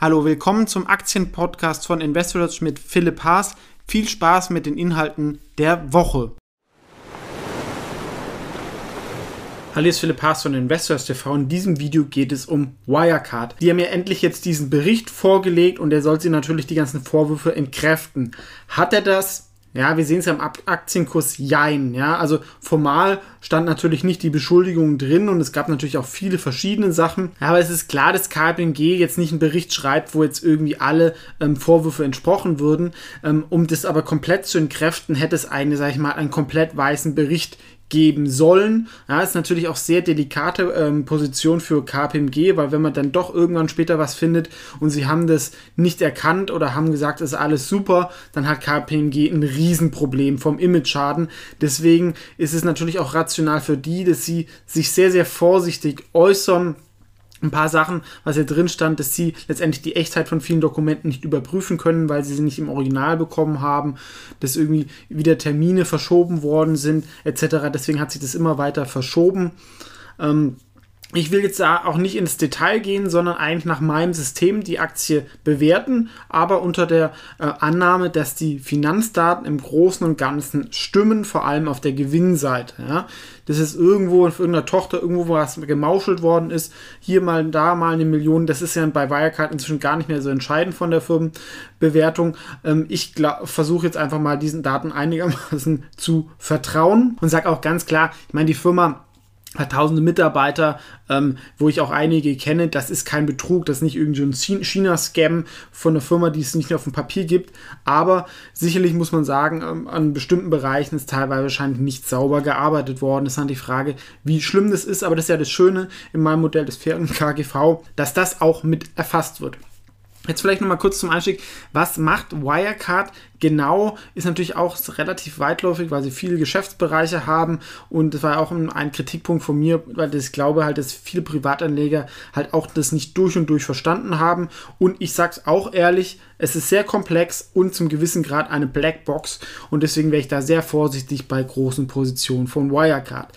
Hallo, willkommen zum Aktienpodcast von InvestorSearch mit Philipp Haas. Viel Spaß mit den Inhalten der Woche. Hallo, hier ist Philipp Haas von Investors TV. In diesem Video geht es um Wirecard. Die haben ja endlich jetzt diesen Bericht vorgelegt und er soll sie natürlich die ganzen Vorwürfe entkräften. Hat er das? Ja, wir sehen es ja im Aktienkurs Jein. Ja, also formal stand natürlich nicht die Beschuldigung drin und es gab natürlich auch viele verschiedene Sachen. Aber es ist klar, dass KPMG jetzt nicht einen Bericht schreibt, wo jetzt irgendwie alle ähm, Vorwürfe entsprochen würden. Ähm, um das aber komplett zu entkräften, hätte es eine, sag ich mal, einen komplett weißen Bericht geben sollen. Ja, ist natürlich auch sehr delikate ähm, Position für KPMG, weil wenn man dann doch irgendwann später was findet und sie haben das nicht erkannt oder haben gesagt, es ist alles super, dann hat KPMG ein Riesenproblem vom Image-Schaden. Deswegen ist es natürlich auch rational für die, dass sie sich sehr, sehr vorsichtig äußern ein paar Sachen, was hier drin stand, dass sie letztendlich die Echtheit von vielen Dokumenten nicht überprüfen können, weil sie sie nicht im Original bekommen haben, dass irgendwie wieder Termine verschoben worden sind, etc. Deswegen hat sich das immer weiter verschoben. Ähm, ich will jetzt da auch nicht ins Detail gehen, sondern eigentlich nach meinem System die Aktie bewerten, aber unter der äh, Annahme, dass die Finanzdaten im Großen und Ganzen stimmen, vor allem auf der Gewinnseite. Ja. Dass es irgendwo auf irgendeiner Tochter irgendwo was gemauschelt worden ist, hier mal, da mal eine Million, das ist ja bei Wirecard inzwischen gar nicht mehr so entscheidend von der Firmenbewertung. Ähm, ich versuche jetzt einfach mal diesen Daten einigermaßen zu vertrauen und sage auch ganz klar, ich meine, die Firma hat tausende Mitarbeiter, ähm, wo ich auch einige kenne. Das ist kein Betrug, das ist nicht irgendwie ein China-Scam von einer Firma, die es nicht auf dem Papier gibt. Aber sicherlich muss man sagen, ähm, an bestimmten Bereichen ist teilweise wahrscheinlich nicht sauber gearbeitet worden. Das ist dann die Frage, wie schlimm das ist. Aber das ist ja das Schöne in meinem Modell des fairen KGV, dass das auch mit erfasst wird. Jetzt vielleicht nochmal kurz zum Einstieg. Was macht Wirecard genau? Ist natürlich auch relativ weitläufig, weil sie viele Geschäftsbereiche haben. Und das war auch ein, Kritikpunkt von mir, weil ich glaube halt, dass viele Privatanleger halt auch das nicht durch und durch verstanden haben. Und ich sag's auch ehrlich, es ist sehr komplex und zum gewissen Grad eine Blackbox. Und deswegen wäre ich da sehr vorsichtig bei großen Positionen von Wirecard.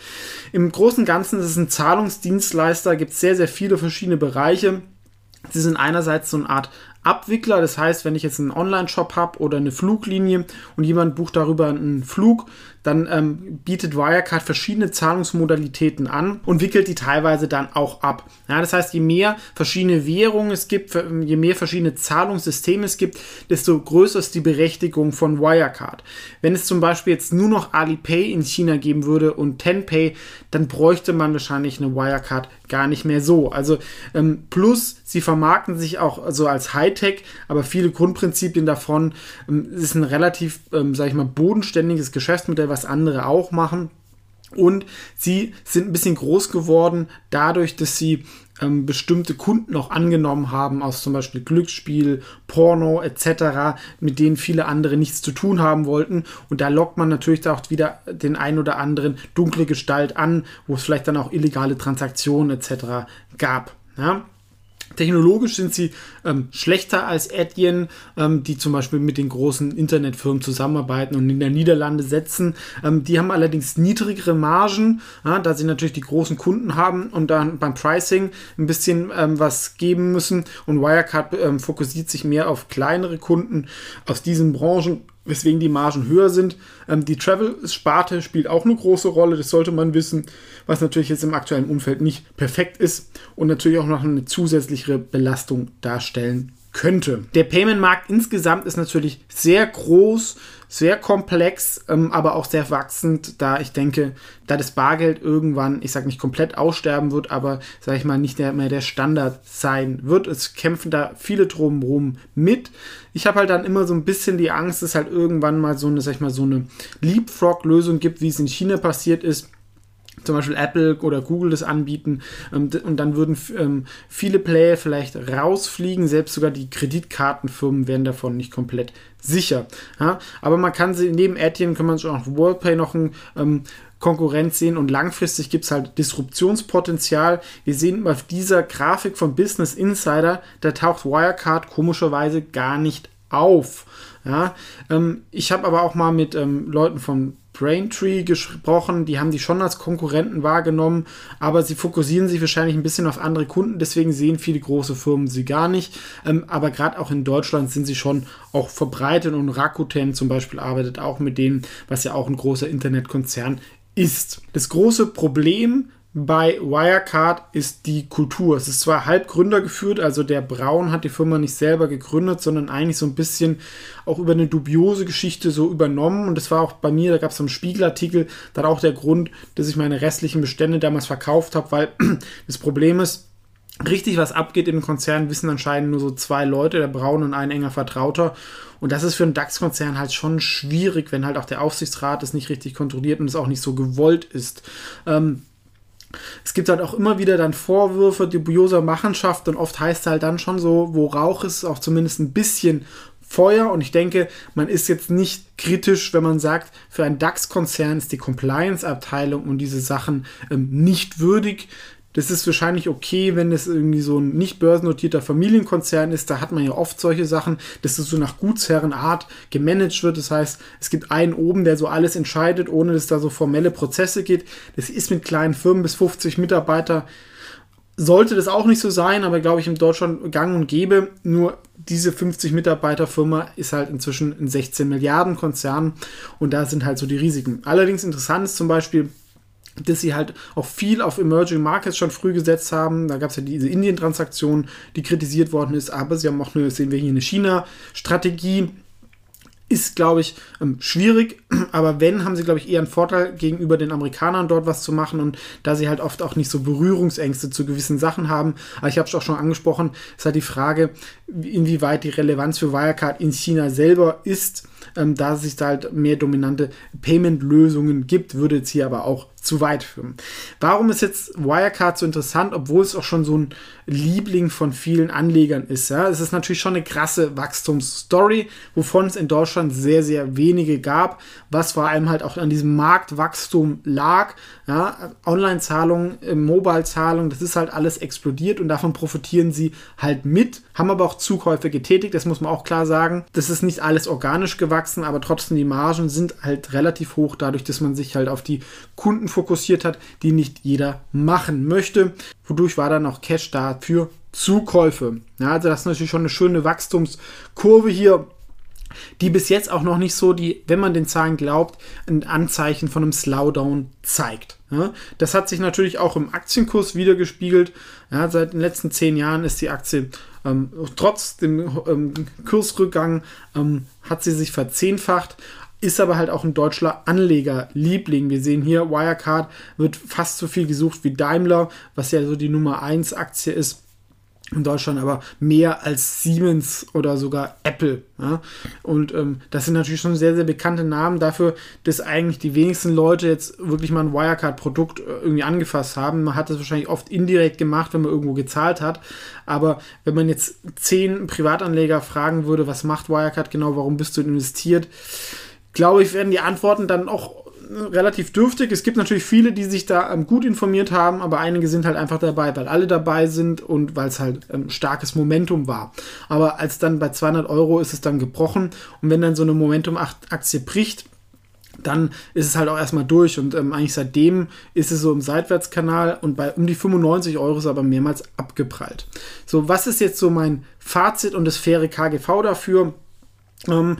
Im Großen und Ganzen ist es ein Zahlungsdienstleister, gibt sehr, sehr viele verschiedene Bereiche. Sie sind einerseits so eine Art Abwickler, das heißt, wenn ich jetzt einen Online-Shop habe oder eine Fluglinie und jemand bucht darüber einen Flug, dann ähm, bietet Wirecard verschiedene Zahlungsmodalitäten an und wickelt die teilweise dann auch ab. Ja, das heißt, je mehr verschiedene Währungen es gibt, je mehr verschiedene Zahlungssysteme es gibt, desto größer ist die Berechtigung von Wirecard. Wenn es zum Beispiel jetzt nur noch Alipay in China geben würde und Tenpay, dann bräuchte man wahrscheinlich eine Wirecard gar nicht mehr so. Also ähm, plus, sie vermarkten sich auch so als Hightech, aber viele Grundprinzipien davon ähm, ist ein relativ, ähm, sag ich mal, bodenständiges Geschäftsmodell, was andere auch machen. Und sie sind ein bisschen groß geworden dadurch, dass sie ähm, bestimmte Kunden auch angenommen haben aus zum Beispiel Glücksspiel, Porno etc., mit denen viele andere nichts zu tun haben wollten. Und da lockt man natürlich auch wieder den ein oder anderen dunkle Gestalt an, wo es vielleicht dann auch illegale Transaktionen etc. gab. Ja? Technologisch sind sie ähm, schlechter als Adyen, ähm, die zum Beispiel mit den großen Internetfirmen zusammenarbeiten und in der Niederlande setzen. Ähm, die haben allerdings niedrigere Margen, ja, da sie natürlich die großen Kunden haben und dann beim Pricing ein bisschen ähm, was geben müssen. Und Wirecard ähm, fokussiert sich mehr auf kleinere Kunden aus diesen Branchen weswegen die Margen höher sind. Ähm, die Travel-Sparte spielt auch eine große Rolle, das sollte man wissen, was natürlich jetzt im aktuellen Umfeld nicht perfekt ist und natürlich auch noch eine zusätzliche Belastung darstellen könnte. Der Payment-Markt insgesamt ist natürlich sehr groß, sehr komplex, ähm, aber auch sehr wachsend, da ich denke, da das Bargeld irgendwann, ich sage nicht komplett aussterben wird, aber sage ich mal nicht der, mehr der Standard sein wird. Es kämpfen da viele drumherum mit. Ich habe halt dann immer so ein bisschen die Angst, dass halt irgendwann mal so eine, sag ich mal, so eine Leapfrog-Lösung gibt, wie es in China passiert ist zum Beispiel Apple oder Google das anbieten ähm, und dann würden ähm, viele Player vielleicht rausfliegen, selbst sogar die Kreditkartenfirmen wären davon nicht komplett sicher. Aber man kann sie, neben Adyen kann man schon auch WorldPay noch ein ähm, Konkurrenz sehen und langfristig gibt es halt Disruptionspotenzial. Wir sehen auf dieser Grafik von Business Insider, da taucht Wirecard komischerweise gar nicht auf. Ja, ähm, ich habe aber auch mal mit ähm, Leuten von Braintree gesprochen, die haben die schon als Konkurrenten wahrgenommen, aber sie fokussieren sich wahrscheinlich ein bisschen auf andere Kunden, deswegen sehen viele große Firmen sie gar nicht. Ähm, aber gerade auch in Deutschland sind sie schon auch verbreitet und Rakuten zum Beispiel arbeitet auch mit denen, was ja auch ein großer Internetkonzern ist. Das große Problem bei Wirecard ist die Kultur. Es ist zwar halb Gründer geführt, also der Braun hat die Firma nicht selber gegründet, sondern eigentlich so ein bisschen auch über eine dubiose Geschichte so übernommen. Und das war auch bei mir, da gab es so einen Spiegelartikel, dann auch der Grund, dass ich meine restlichen Bestände damals verkauft habe, weil das Problem ist, richtig was abgeht im Konzern, wissen anscheinend nur so zwei Leute, der Braun und ein enger Vertrauter. Und das ist für einen DAX-Konzern halt schon schwierig, wenn halt auch der Aufsichtsrat es nicht richtig kontrolliert und es auch nicht so gewollt ist. Ähm, es gibt halt auch immer wieder dann Vorwürfe dubioser Machenschaft und oft heißt es halt dann schon so, wo Rauch ist, auch zumindest ein bisschen Feuer. Und ich denke, man ist jetzt nicht kritisch, wenn man sagt, für einen DAX-Konzern ist die Compliance-Abteilung und diese Sachen ähm, nicht würdig. Das ist wahrscheinlich okay, wenn es irgendwie so ein nicht börsennotierter Familienkonzern ist. Da hat man ja oft solche Sachen, dass es so nach Gutsherrenart gemanagt wird. Das heißt, es gibt einen oben, der so alles entscheidet, ohne dass da so formelle Prozesse geht. Das ist mit kleinen Firmen bis 50 Mitarbeiter. Sollte das auch nicht so sein, aber glaube ich in Deutschland gang und gäbe. Nur diese 50 Mitarbeiter Firma ist halt inzwischen ein 16 Milliarden Konzern und da sind halt so die Risiken. Allerdings interessant ist zum Beispiel, dass sie halt auch viel auf Emerging Markets schon früh gesetzt haben. Da gab es ja diese Indien-Transaktion, die kritisiert worden ist, aber sie haben auch eine, sehen wir hier eine China-Strategie. Ist, glaube ich, ähm, schwierig, aber wenn, haben sie, glaube ich, eher einen Vorteil gegenüber den Amerikanern dort was zu machen und da sie halt oft auch nicht so Berührungsängste zu gewissen Sachen haben. Aber ich habe es auch schon angesprochen, ist halt die Frage, inwieweit die Relevanz für Wirecard in China selber ist. Ähm, da es sich da halt mehr dominante Payment-Lösungen gibt, würde jetzt hier aber auch zu weit führen. Warum ist jetzt Wirecard so interessant, obwohl es auch schon so ein Liebling von vielen Anlegern ist? Ja? Es ist natürlich schon eine krasse Wachstumsstory, wovon es in Deutschland sehr, sehr wenige gab, was vor allem halt auch an diesem Marktwachstum lag. Ja? Online-Zahlungen, äh, Mobile-Zahlungen, das ist halt alles explodiert und davon profitieren sie halt mit, haben aber auch Zukäufe getätigt, das muss man auch klar sagen. Das ist nicht alles organisch gewachsen, aber trotzdem die Margen sind halt relativ hoch, dadurch, dass man sich halt auf die Kunden fokussiert hat, die nicht jeder machen möchte. Wodurch war dann auch Cash da für Zukäufe. Ja, also das ist natürlich schon eine schöne Wachstumskurve hier die bis jetzt auch noch nicht so die, wenn man den Zahlen glaubt, ein Anzeichen von einem Slowdown zeigt. Ja, das hat sich natürlich auch im Aktienkurs wiedergespiegelt. Ja, seit den letzten zehn Jahren ist die Aktie ähm, trotz dem ähm, Kursrückgang ähm, hat sie sich verzehnfacht ist aber halt auch ein deutscher Anlegerliebling. Wir sehen hier, Wirecard wird fast so viel gesucht wie Daimler, was ja so die Nummer 1 Aktie ist in Deutschland, aber mehr als Siemens oder sogar Apple. Ja? Und ähm, das sind natürlich schon sehr, sehr bekannte Namen dafür, dass eigentlich die wenigsten Leute jetzt wirklich mal ein Wirecard-Produkt äh, irgendwie angefasst haben. Man hat das wahrscheinlich oft indirekt gemacht, wenn man irgendwo gezahlt hat. Aber wenn man jetzt zehn Privatanleger fragen würde, was macht Wirecard genau, warum bist du investiert, glaube ich, werden die Antworten dann auch relativ dürftig. Es gibt natürlich viele, die sich da ähm, gut informiert haben, aber einige sind halt einfach dabei, weil alle dabei sind und weil es halt ähm, starkes Momentum war. Aber als dann bei 200 Euro ist es dann gebrochen und wenn dann so eine Momentum-Aktie bricht, dann ist es halt auch erstmal durch und ähm, eigentlich seitdem ist es so im Seitwärtskanal und bei um die 95 Euro ist aber mehrmals abgeprallt. So, was ist jetzt so mein Fazit und das faire KGV dafür? Ähm,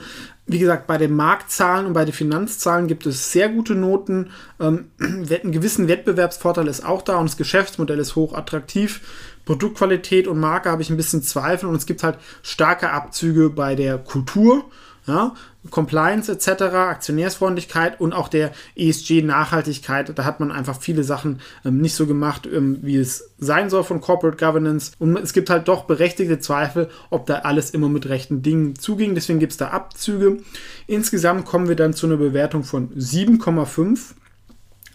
wie gesagt, bei den Marktzahlen und bei den Finanzzahlen gibt es sehr gute Noten. Ähm, einen gewissen Wettbewerbsvorteil ist auch da und das Geschäftsmodell ist hoch attraktiv. Produktqualität und Marke habe ich ein bisschen Zweifel und es gibt halt starke Abzüge bei der Kultur. Ja, Compliance etc., Aktionärsfreundlichkeit und auch der ESG-Nachhaltigkeit. Da hat man einfach viele Sachen ähm, nicht so gemacht, ähm, wie es sein soll von Corporate Governance. Und es gibt halt doch berechtigte Zweifel, ob da alles immer mit rechten Dingen zuging. Deswegen gibt es da Abzüge. Insgesamt kommen wir dann zu einer Bewertung von 7,5.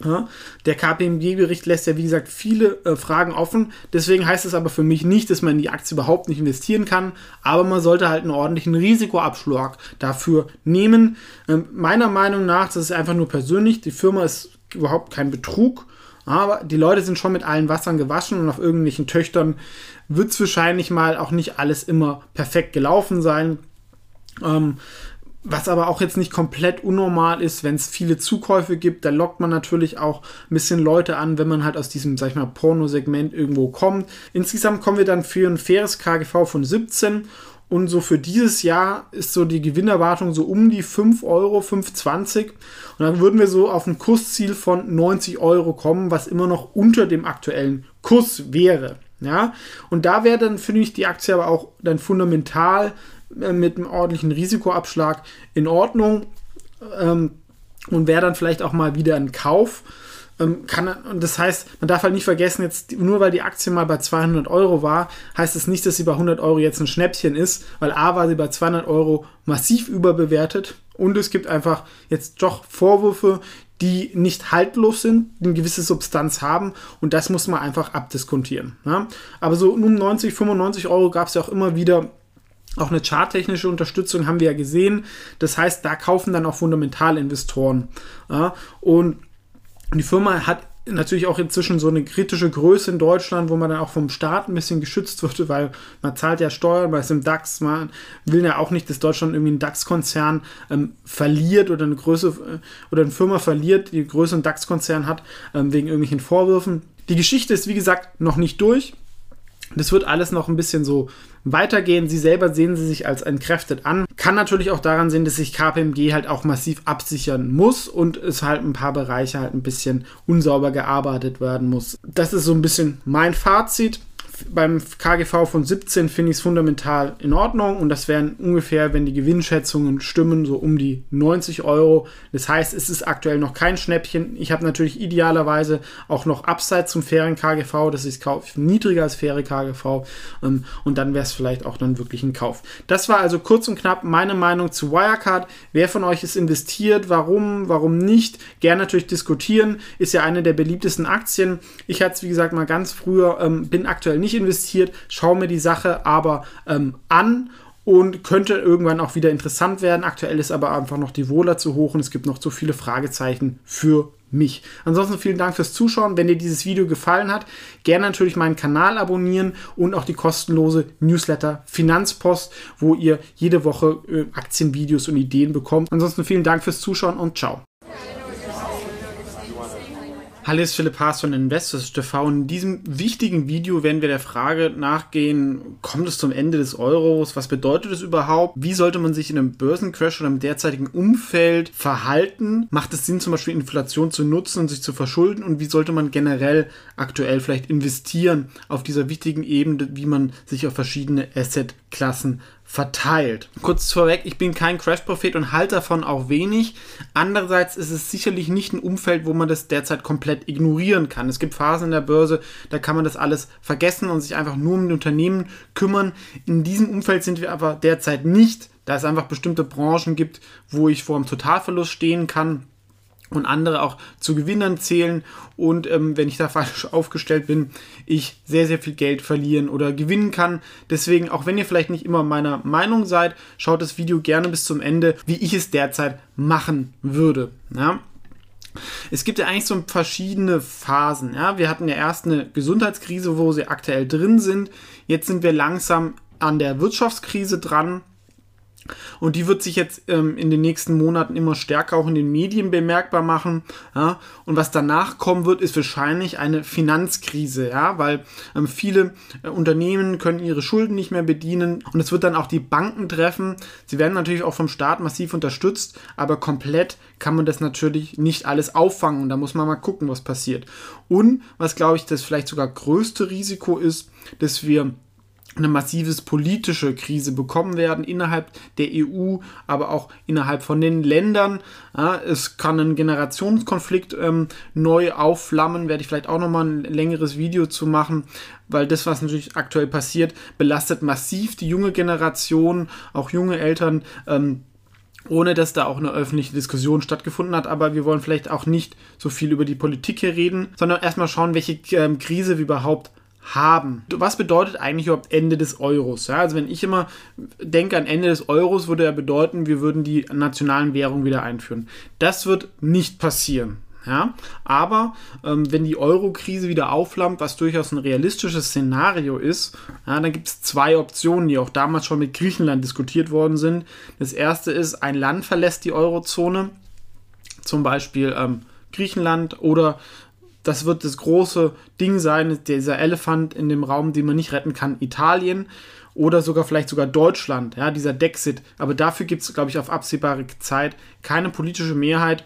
Der KPMG-Bericht lässt ja, wie gesagt, viele äh, Fragen offen. Deswegen heißt es aber für mich nicht, dass man in die Aktie überhaupt nicht investieren kann. Aber man sollte halt einen ordentlichen Risikoabschlag dafür nehmen. Ähm, meiner Meinung nach, das ist einfach nur persönlich, die Firma ist überhaupt kein Betrug. Aber die Leute sind schon mit allen Wassern gewaschen und auf irgendwelchen Töchtern wird es wahrscheinlich mal auch nicht alles immer perfekt gelaufen sein. Ähm, was aber auch jetzt nicht komplett unnormal ist, wenn es viele Zukäufe gibt, da lockt man natürlich auch ein bisschen Leute an, wenn man halt aus diesem, sag ich mal, Pornosegment irgendwo kommt. Insgesamt kommen wir dann für ein faires KGV von 17 und so für dieses Jahr ist so die Gewinnerwartung so um die 5 Euro, 5,20. Und dann würden wir so auf ein Kursziel von 90 Euro kommen, was immer noch unter dem aktuellen Kurs wäre. Ja, und da wäre dann, finde ich, die Aktie aber auch dann fundamental mit einem ordentlichen Risikoabschlag in Ordnung ähm, und wäre dann vielleicht auch mal wieder ein Kauf. Ähm, kann, und das heißt, man darf halt nicht vergessen, jetzt nur weil die Aktie mal bei 200 Euro war, heißt es das nicht, dass sie bei 100 Euro jetzt ein Schnäppchen ist, weil A war sie bei 200 Euro massiv überbewertet und es gibt einfach jetzt doch Vorwürfe, die nicht haltlos sind, die eine gewisse Substanz haben und das muss man einfach abdiskontieren. Ja? Aber so um 90, 95 Euro gab es ja auch immer wieder auch eine charttechnische Unterstützung haben wir ja gesehen. Das heißt, da kaufen dann auch Fundamentalinvestoren. Ja? Und die Firma hat natürlich auch inzwischen so eine kritische Größe in Deutschland, wo man dann auch vom Staat ein bisschen geschützt wird, weil man zahlt ja Steuern, man ist im DAX, man will ja auch nicht, dass Deutschland irgendwie einen DAX-Konzern ähm, verliert oder eine Größe äh, oder eine Firma verliert, die Größe einen DAX-Konzern hat, ähm, wegen irgendwelchen Vorwürfen. Die Geschichte ist, wie gesagt, noch nicht durch. Das wird alles noch ein bisschen so weitergehen. Sie selber sehen sie sich als entkräftet an. Kann natürlich auch daran sehen, dass sich KPMG halt auch massiv absichern muss und es halt ein paar Bereiche halt ein bisschen unsauber gearbeitet werden muss. Das ist so ein bisschen mein Fazit beim KGV von 17 finde ich es fundamental in Ordnung und das wären ungefähr, wenn die Gewinnschätzungen stimmen, so um die 90 Euro. Das heißt, es ist aktuell noch kein Schnäppchen. Ich habe natürlich idealerweise auch noch Upside zum fairen KGV, das ist niedriger als faire KGV ähm, und dann wäre es vielleicht auch dann wirklich ein Kauf. Das war also kurz und knapp meine Meinung zu Wirecard. Wer von euch ist investiert? Warum? Warum nicht? Gerne natürlich diskutieren. Ist ja eine der beliebtesten Aktien. Ich hatte es, wie gesagt, mal ganz früher, ähm, bin aktuell nicht nicht investiert, schaue mir die Sache aber ähm, an und könnte irgendwann auch wieder interessant werden. Aktuell ist aber einfach noch die Wohler zu hoch und es gibt noch zu viele Fragezeichen für mich. Ansonsten vielen Dank fürs Zuschauen. Wenn dir dieses Video gefallen hat, gerne natürlich meinen Kanal abonnieren und auch die kostenlose Newsletter Finanzpost, wo ihr jede Woche äh, Aktienvideos und Ideen bekommt. Ansonsten vielen Dank fürs Zuschauen und ciao. Hallo, ist Philipp Haas von Investors TV. In diesem wichtigen Video werden wir der Frage nachgehen, kommt es zum Ende des Euros? Was bedeutet es überhaupt? Wie sollte man sich in einem Börsencrash oder im derzeitigen Umfeld verhalten? Macht es Sinn, zum Beispiel Inflation zu nutzen und sich zu verschulden? Und wie sollte man generell aktuell vielleicht investieren auf dieser wichtigen Ebene, wie man sich auf verschiedene Assetklassen verteilt. Kurz vorweg, ich bin kein Crash-Prophet und halte davon auch wenig. Andererseits ist es sicherlich nicht ein Umfeld, wo man das derzeit komplett ignorieren kann. Es gibt Phasen in der Börse, da kann man das alles vergessen und sich einfach nur um die Unternehmen kümmern. In diesem Umfeld sind wir aber derzeit nicht, da es einfach bestimmte Branchen gibt, wo ich vor einem Totalverlust stehen kann und andere auch zu Gewinnern zählen und ähm, wenn ich da falsch aufgestellt bin, ich sehr, sehr viel Geld verlieren oder gewinnen kann. Deswegen, auch wenn ihr vielleicht nicht immer meiner Meinung seid, schaut das Video gerne bis zum Ende, wie ich es derzeit machen würde. Ja? Es gibt ja eigentlich so verschiedene Phasen. Ja? Wir hatten ja erst eine Gesundheitskrise, wo sie aktuell drin sind. Jetzt sind wir langsam an der Wirtschaftskrise dran. Und die wird sich jetzt ähm, in den nächsten Monaten immer stärker auch in den Medien bemerkbar machen. Ja? Und was danach kommen wird, ist wahrscheinlich eine Finanzkrise, ja, weil ähm, viele äh, Unternehmen können ihre Schulden nicht mehr bedienen und es wird dann auch die Banken treffen. Sie werden natürlich auch vom Staat massiv unterstützt, aber komplett kann man das natürlich nicht alles auffangen und da muss man mal gucken, was passiert. Und was glaube ich das vielleicht sogar größte Risiko ist, dass wir eine massives politische Krise bekommen werden innerhalb der EU, aber auch innerhalb von den Ländern. Ja, es kann ein Generationskonflikt ähm, neu aufflammen, werde ich vielleicht auch nochmal ein längeres Video zu machen, weil das, was natürlich aktuell passiert, belastet massiv die junge Generation, auch junge Eltern. Ähm, ohne dass da auch eine öffentliche Diskussion stattgefunden hat. Aber wir wollen vielleicht auch nicht so viel über die Politik hier reden, sondern erstmal schauen, welche ähm, Krise wir überhaupt haben. Was bedeutet eigentlich überhaupt Ende des Euros? Ja, also wenn ich immer denke an Ende des Euros, würde er bedeuten, wir würden die nationalen Währungen wieder einführen. Das wird nicht passieren. Ja? Aber ähm, wenn die Euro-Krise wieder aufflammt, was durchaus ein realistisches Szenario ist, ja, dann gibt es zwei Optionen, die auch damals schon mit Griechenland diskutiert worden sind. Das erste ist, ein Land verlässt die Eurozone, zum Beispiel ähm, Griechenland oder das wird das große Ding sein, dieser Elefant in dem Raum, den man nicht retten kann, Italien oder sogar vielleicht sogar Deutschland, ja, dieser Dexit. Aber dafür gibt es, glaube ich, auf absehbare Zeit keine politische Mehrheit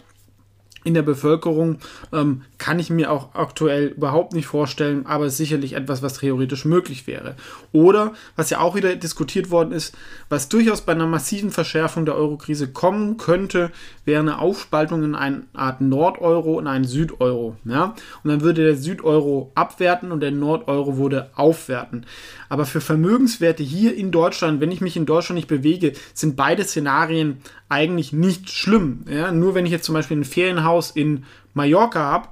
in der Bevölkerung ähm, kann ich mir auch aktuell überhaupt nicht vorstellen, aber ist sicherlich etwas, was theoretisch möglich wäre. Oder, was ja auch wieder diskutiert worden ist, was durchaus bei einer massiven Verschärfung der Eurokrise kommen könnte, wäre eine Aufspaltung in eine Art Nordeuro und einen Südeuro. Ja? Und dann würde der Südeuro abwerten und der Nordeuro würde aufwerten. Aber für Vermögenswerte hier in Deutschland, wenn ich mich in Deutschland nicht bewege, sind beide Szenarien eigentlich nicht schlimm. Ja? Nur wenn ich jetzt zum Beispiel ein Ferienhaus in Mallorca habe,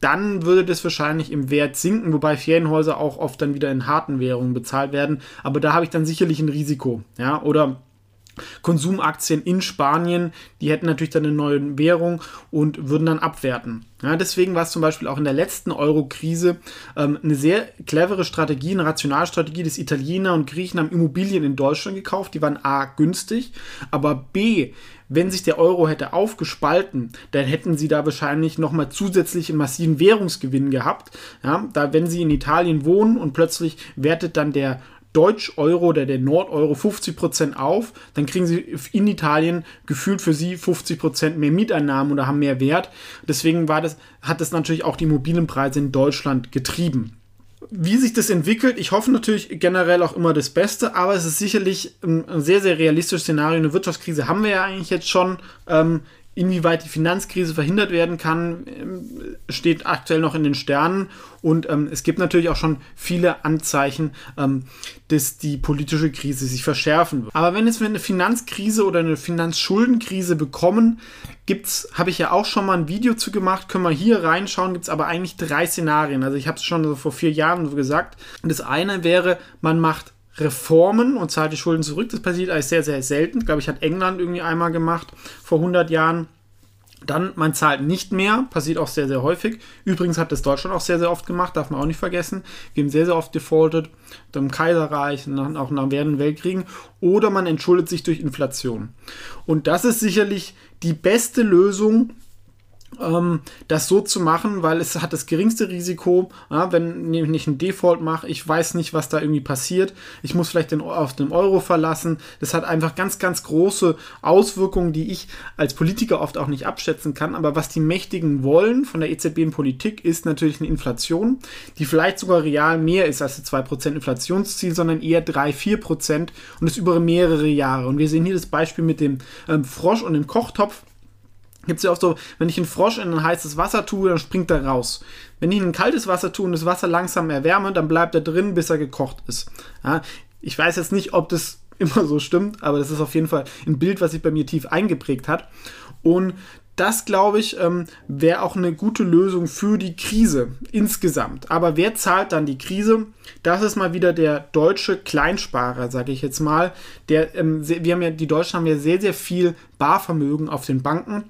dann würde das wahrscheinlich im Wert sinken, wobei Ferienhäuser auch oft dann wieder in harten Währungen bezahlt werden. Aber da habe ich dann sicherlich ein Risiko. Ja? Oder Konsumaktien in Spanien, die hätten natürlich dann eine neue Währung und würden dann abwerten. Ja, deswegen war es zum Beispiel auch in der letzten Euro-Krise ähm, eine sehr clevere Strategie, eine Rationalstrategie, dass Italiener und Griechen haben Immobilien in Deutschland gekauft, die waren A günstig, aber B, wenn sich der Euro hätte aufgespalten, dann hätten sie da wahrscheinlich nochmal zusätzlich einen massiven Währungsgewinn gehabt. Ja, da wenn sie in Italien wohnen und plötzlich wertet dann der Deutsch-Euro oder der Nord-Euro 50% auf, dann kriegen sie in Italien gefühlt für sie 50% mehr Mieteinnahmen oder haben mehr Wert. Deswegen war das, hat das natürlich auch die Immobilienpreise in Deutschland getrieben. Wie sich das entwickelt, ich hoffe natürlich generell auch immer das Beste, aber es ist sicherlich ein sehr, sehr realistisches Szenario. Eine Wirtschaftskrise haben wir ja eigentlich jetzt schon. Ähm, Inwieweit die Finanzkrise verhindert werden kann, ähm, steht aktuell noch in den Sternen. Und ähm, es gibt natürlich auch schon viele Anzeichen, ähm, dass die politische Krise sich verschärfen wird. Aber wenn wir eine Finanzkrise oder eine Finanzschuldenkrise bekommen, gibt's, habe ich ja auch schon mal ein Video zu gemacht, können wir hier reinschauen, gibt es aber eigentlich drei Szenarien. Also ich habe es schon so vor vier Jahren so gesagt. Und das eine wäre, man macht Reformen und zahlt die Schulden zurück. Das passiert eigentlich sehr, sehr selten. Ich glaube, ich hat England irgendwie einmal gemacht vor 100 Jahren. Dann, man zahlt nicht mehr, passiert auch sehr, sehr häufig. Übrigens hat das Deutschland auch sehr, sehr oft gemacht, darf man auch nicht vergessen. Wir haben sehr, sehr oft defaultet, im Kaiserreich, auch nach während Weltkriegen. Oder man entschuldet sich durch Inflation. Und das ist sicherlich die beste Lösung, das so zu machen, weil es hat das geringste Risiko, ja, wenn ich nicht einen Default mache, ich weiß nicht, was da irgendwie passiert, ich muss vielleicht den, auf den Euro verlassen, das hat einfach ganz, ganz große Auswirkungen, die ich als Politiker oft auch nicht abschätzen kann, aber was die Mächtigen wollen von der EZB in Politik ist natürlich eine Inflation, die vielleicht sogar real mehr ist als das 2% Inflationsziel, sondern eher 3-4% und das über mehrere Jahre. Und wir sehen hier das Beispiel mit dem ähm, Frosch und dem Kochtopf, Gibt es ja auch so, wenn ich einen Frosch in ein heißes Wasser tue, dann springt er raus. Wenn ich in ein kaltes Wasser tue und das Wasser langsam erwärme, dann bleibt er drin, bis er gekocht ist. Ja, ich weiß jetzt nicht, ob das immer so stimmt, aber das ist auf jeden Fall ein Bild, was sich bei mir tief eingeprägt hat. Und das, glaube ich, ähm, wäre auch eine gute Lösung für die Krise insgesamt. Aber wer zahlt dann die Krise? Das ist mal wieder der deutsche Kleinsparer, sage ich jetzt mal. Der, ähm, wir haben ja, die Deutschen haben ja sehr, sehr viel Barvermögen auf den Banken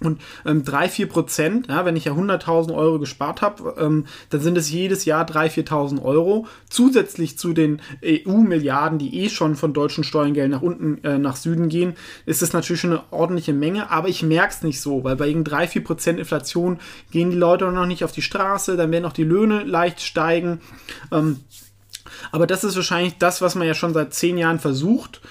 und ähm, 3, 4 Prozent, ja, wenn ich ja 100.000 Euro gespart habe, ähm, dann sind es jedes Jahr 3.000, 4.000 Euro. Zusätzlich zu den EU-Milliarden, die eh schon von deutschen Steuergeldern nach unten, äh, nach Süden gehen, ist es natürlich schon eine ordentliche Menge. Aber ich merke es nicht so, weil bei irgend 3, 4 Prozent Inflation gehen die Leute noch nicht auf die Straße, dann werden auch die Löhne leicht steigen. Ähm, aber das ist wahrscheinlich das, was man ja schon seit zehn Jahren versucht.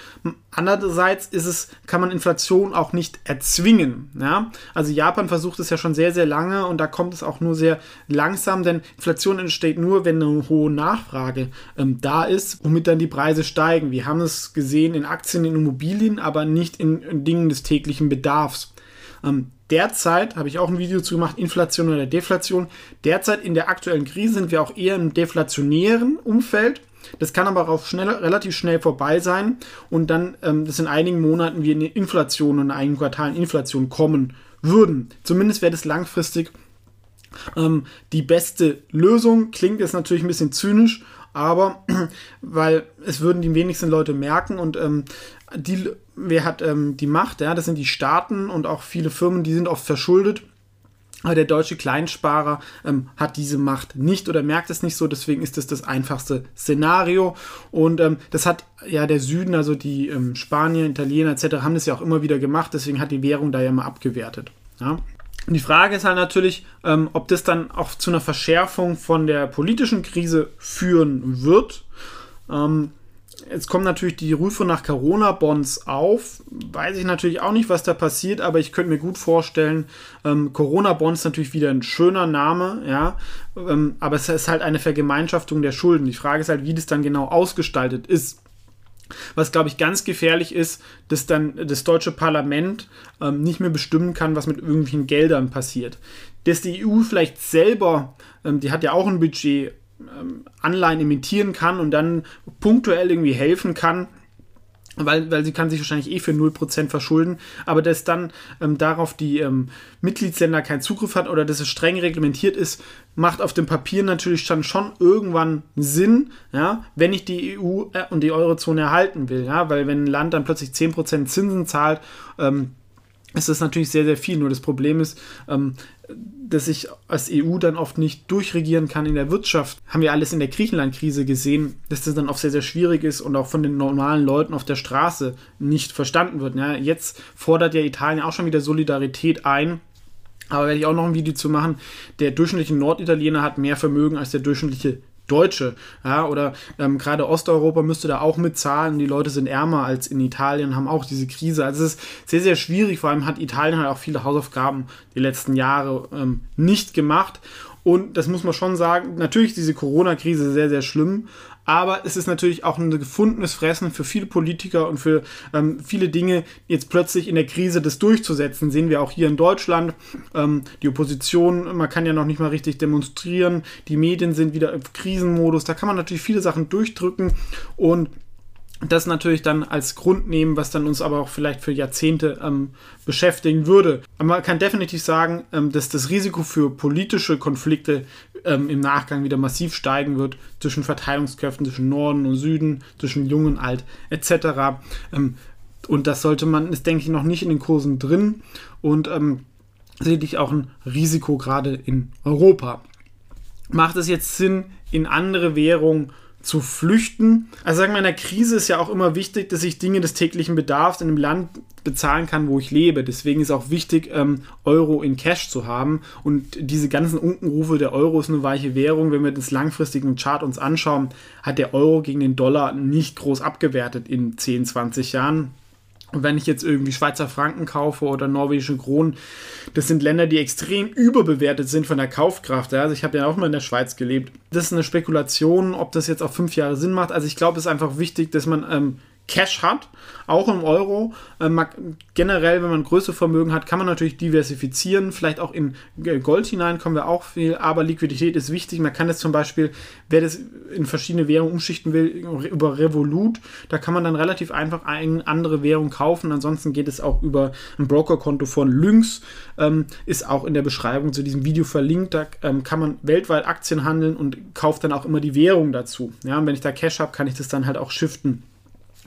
Andererseits ist es, kann man Inflation auch nicht erzwingen. Ja? Also Japan versucht es ja schon sehr, sehr lange und da kommt es auch nur sehr langsam, denn Inflation entsteht nur, wenn eine hohe Nachfrage ähm, da ist, womit dann die Preise steigen. Wir haben es gesehen in Aktien, in Immobilien, aber nicht in, in Dingen des täglichen Bedarfs. Ähm, derzeit, habe ich auch ein Video zu gemacht, Inflation oder Deflation. Derzeit in der aktuellen Krise sind wir auch eher im deflationären Umfeld. Das kann aber auch schnell, relativ schnell vorbei sein und dann, ähm, dass in einigen Monaten wir in eine Inflation und in einigen Quartalen Inflation kommen würden. Zumindest wäre das langfristig ähm, die beste Lösung. Klingt jetzt natürlich ein bisschen zynisch, aber weil es würden die wenigsten Leute merken und ähm, die wer hat ähm, die Macht? Ja, das sind die Staaten und auch viele Firmen, die sind oft verschuldet. Aber der deutsche Kleinsparer ähm, hat diese Macht nicht oder merkt es nicht so, deswegen ist das das einfachste Szenario. Und ähm, das hat ja der Süden, also die ähm, Spanier, Italiener etc., haben das ja auch immer wieder gemacht, deswegen hat die Währung da ja mal abgewertet. Ja. Die Frage ist halt natürlich, ähm, ob das dann auch zu einer Verschärfung von der politischen Krise führen wird. Ähm, Jetzt kommen natürlich die Rufe nach Corona-Bonds auf. Weiß ich natürlich auch nicht, was da passiert, aber ich könnte mir gut vorstellen, ähm, Corona-Bonds natürlich wieder ein schöner Name, ja, ähm, aber es ist halt eine Vergemeinschaftung der Schulden. Die Frage ist halt, wie das dann genau ausgestaltet ist. Was, glaube ich, ganz gefährlich ist, dass dann das deutsche Parlament ähm, nicht mehr bestimmen kann, was mit irgendwelchen Geldern passiert. Dass die EU vielleicht selber, ähm, die hat ja auch ein Budget, Anleihen imitieren kann und dann punktuell irgendwie helfen kann, weil, weil sie kann sich wahrscheinlich eh für 0% verschulden, aber dass dann ähm, darauf die ähm, Mitgliedsländer keinen Zugriff hat oder dass es streng reglementiert ist, macht auf dem Papier natürlich dann schon irgendwann Sinn, ja, wenn ich die EU äh, und die Eurozone erhalten will, ja, weil wenn ein Land dann plötzlich 10% Zinsen zahlt, ähm, ist das natürlich sehr, sehr viel. Nur das Problem ist, ähm, dass ich als EU dann oft nicht durchregieren kann in der Wirtschaft. Haben wir alles in der Griechenland-Krise gesehen, dass das dann oft sehr, sehr schwierig ist und auch von den normalen Leuten auf der Straße nicht verstanden wird. Ja, jetzt fordert ja Italien auch schon wieder Solidarität ein. Aber werde ich auch noch ein Video zu machen. Der durchschnittliche Norditaliener hat mehr Vermögen als der durchschnittliche Deutsche. Ja, oder ähm, gerade Osteuropa müsste da auch mitzahlen. Die Leute sind ärmer als in Italien, haben auch diese Krise. Also es ist sehr, sehr schwierig. Vor allem hat Italien halt auch viele Hausaufgaben die letzten Jahre ähm, nicht gemacht. Und das muss man schon sagen, natürlich ist diese Corona-Krise sehr, sehr schlimm, aber es ist natürlich auch ein gefundenes Fressen für viele Politiker und für ähm, viele Dinge, jetzt plötzlich in der Krise das durchzusetzen. Sehen wir auch hier in Deutschland. Ähm, die Opposition, man kann ja noch nicht mal richtig demonstrieren. Die Medien sind wieder im Krisenmodus. Da kann man natürlich viele Sachen durchdrücken und das natürlich dann als Grund nehmen, was dann uns aber auch vielleicht für Jahrzehnte ähm, beschäftigen würde. Aber man kann definitiv sagen, ähm, dass das Risiko für politische Konflikte ähm, im Nachgang wieder massiv steigen wird zwischen Verteilungskräften, zwischen Norden und Süden, zwischen Jung und Alt etc. Ähm, und das sollte man, ist denke ich noch nicht in den Kursen drin und ähm, sicherlich auch ein Risiko gerade in Europa. Macht es jetzt Sinn, in andere Währungen zu flüchten. Also sagen wir, in der Krise ist ja auch immer wichtig, dass ich Dinge des täglichen Bedarfs in einem Land bezahlen kann, wo ich lebe. Deswegen ist auch wichtig, ähm, Euro in Cash zu haben. Und diese ganzen Unkenrufe, der Euro ist eine weiche Währung. Wenn wir das langfristige Chart uns anschauen, hat der Euro gegen den Dollar nicht groß abgewertet in 10, 20 Jahren. Wenn ich jetzt irgendwie Schweizer Franken kaufe oder norwegische Kronen, das sind Länder, die extrem überbewertet sind von der Kaufkraft. Ja? Also ich habe ja auch mal in der Schweiz gelebt. Das ist eine Spekulation, ob das jetzt auf fünf Jahre Sinn macht. Also ich glaube, es ist einfach wichtig, dass man ähm, Cash hat, auch im Euro. Ähm, generell, wenn man größere Vermögen hat, kann man natürlich diversifizieren, vielleicht auch in Gold hinein kommen wir auch viel, aber Liquidität ist wichtig. Man kann das zum Beispiel, wer das in verschiedene Währungen umschichten will, über Revolut, da kann man dann relativ einfach eine andere Währung kaufen. Ansonsten geht es auch über ein Brokerkonto von Lynx, ähm, ist auch in der Beschreibung zu diesem Video verlinkt. Da ähm, kann man weltweit Aktien handeln und kauft dann auch immer die Währung dazu. Ja, und wenn ich da Cash habe, kann ich das dann halt auch shiften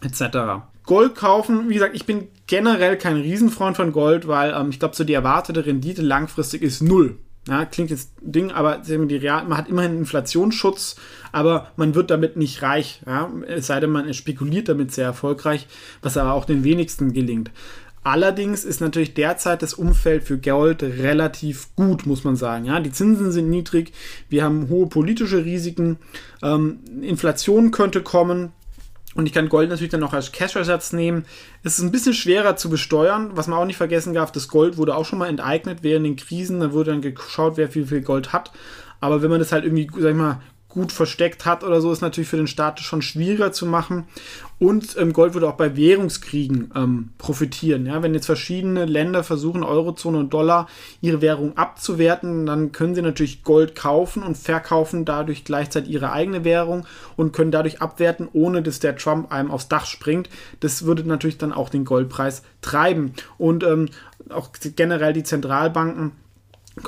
etc. Gold kaufen, wie gesagt, ich bin generell kein Riesenfreund von Gold, weil ähm, ich glaube, so die erwartete Rendite langfristig ist null. Ja, klingt jetzt Ding, aber man hat immerhin Inflationsschutz, aber man wird damit nicht reich. Ja? Es sei denn, man spekuliert damit sehr erfolgreich, was aber auch den wenigsten gelingt. Allerdings ist natürlich derzeit das Umfeld für Gold relativ gut, muss man sagen. Ja, die Zinsen sind niedrig, wir haben hohe politische Risiken, ähm, Inflation könnte kommen, und ich kann Gold natürlich dann auch als Cash-Ersatz nehmen. Es ist ein bisschen schwerer zu besteuern. Was man auch nicht vergessen darf, das Gold wurde auch schon mal enteignet während den Krisen. Da wurde dann geschaut, wer viel, viel Gold hat. Aber wenn man das halt irgendwie, sag ich mal, gut versteckt hat oder so, ist natürlich für den Staat schon schwieriger zu machen. Und ähm, Gold würde auch bei Währungskriegen ähm, profitieren. Ja? Wenn jetzt verschiedene Länder versuchen, Eurozone und Dollar ihre Währung abzuwerten, dann können sie natürlich Gold kaufen und verkaufen dadurch gleichzeitig ihre eigene Währung und können dadurch abwerten, ohne dass der Trump einem aufs Dach springt. Das würde natürlich dann auch den Goldpreis treiben. Und ähm, auch generell die Zentralbanken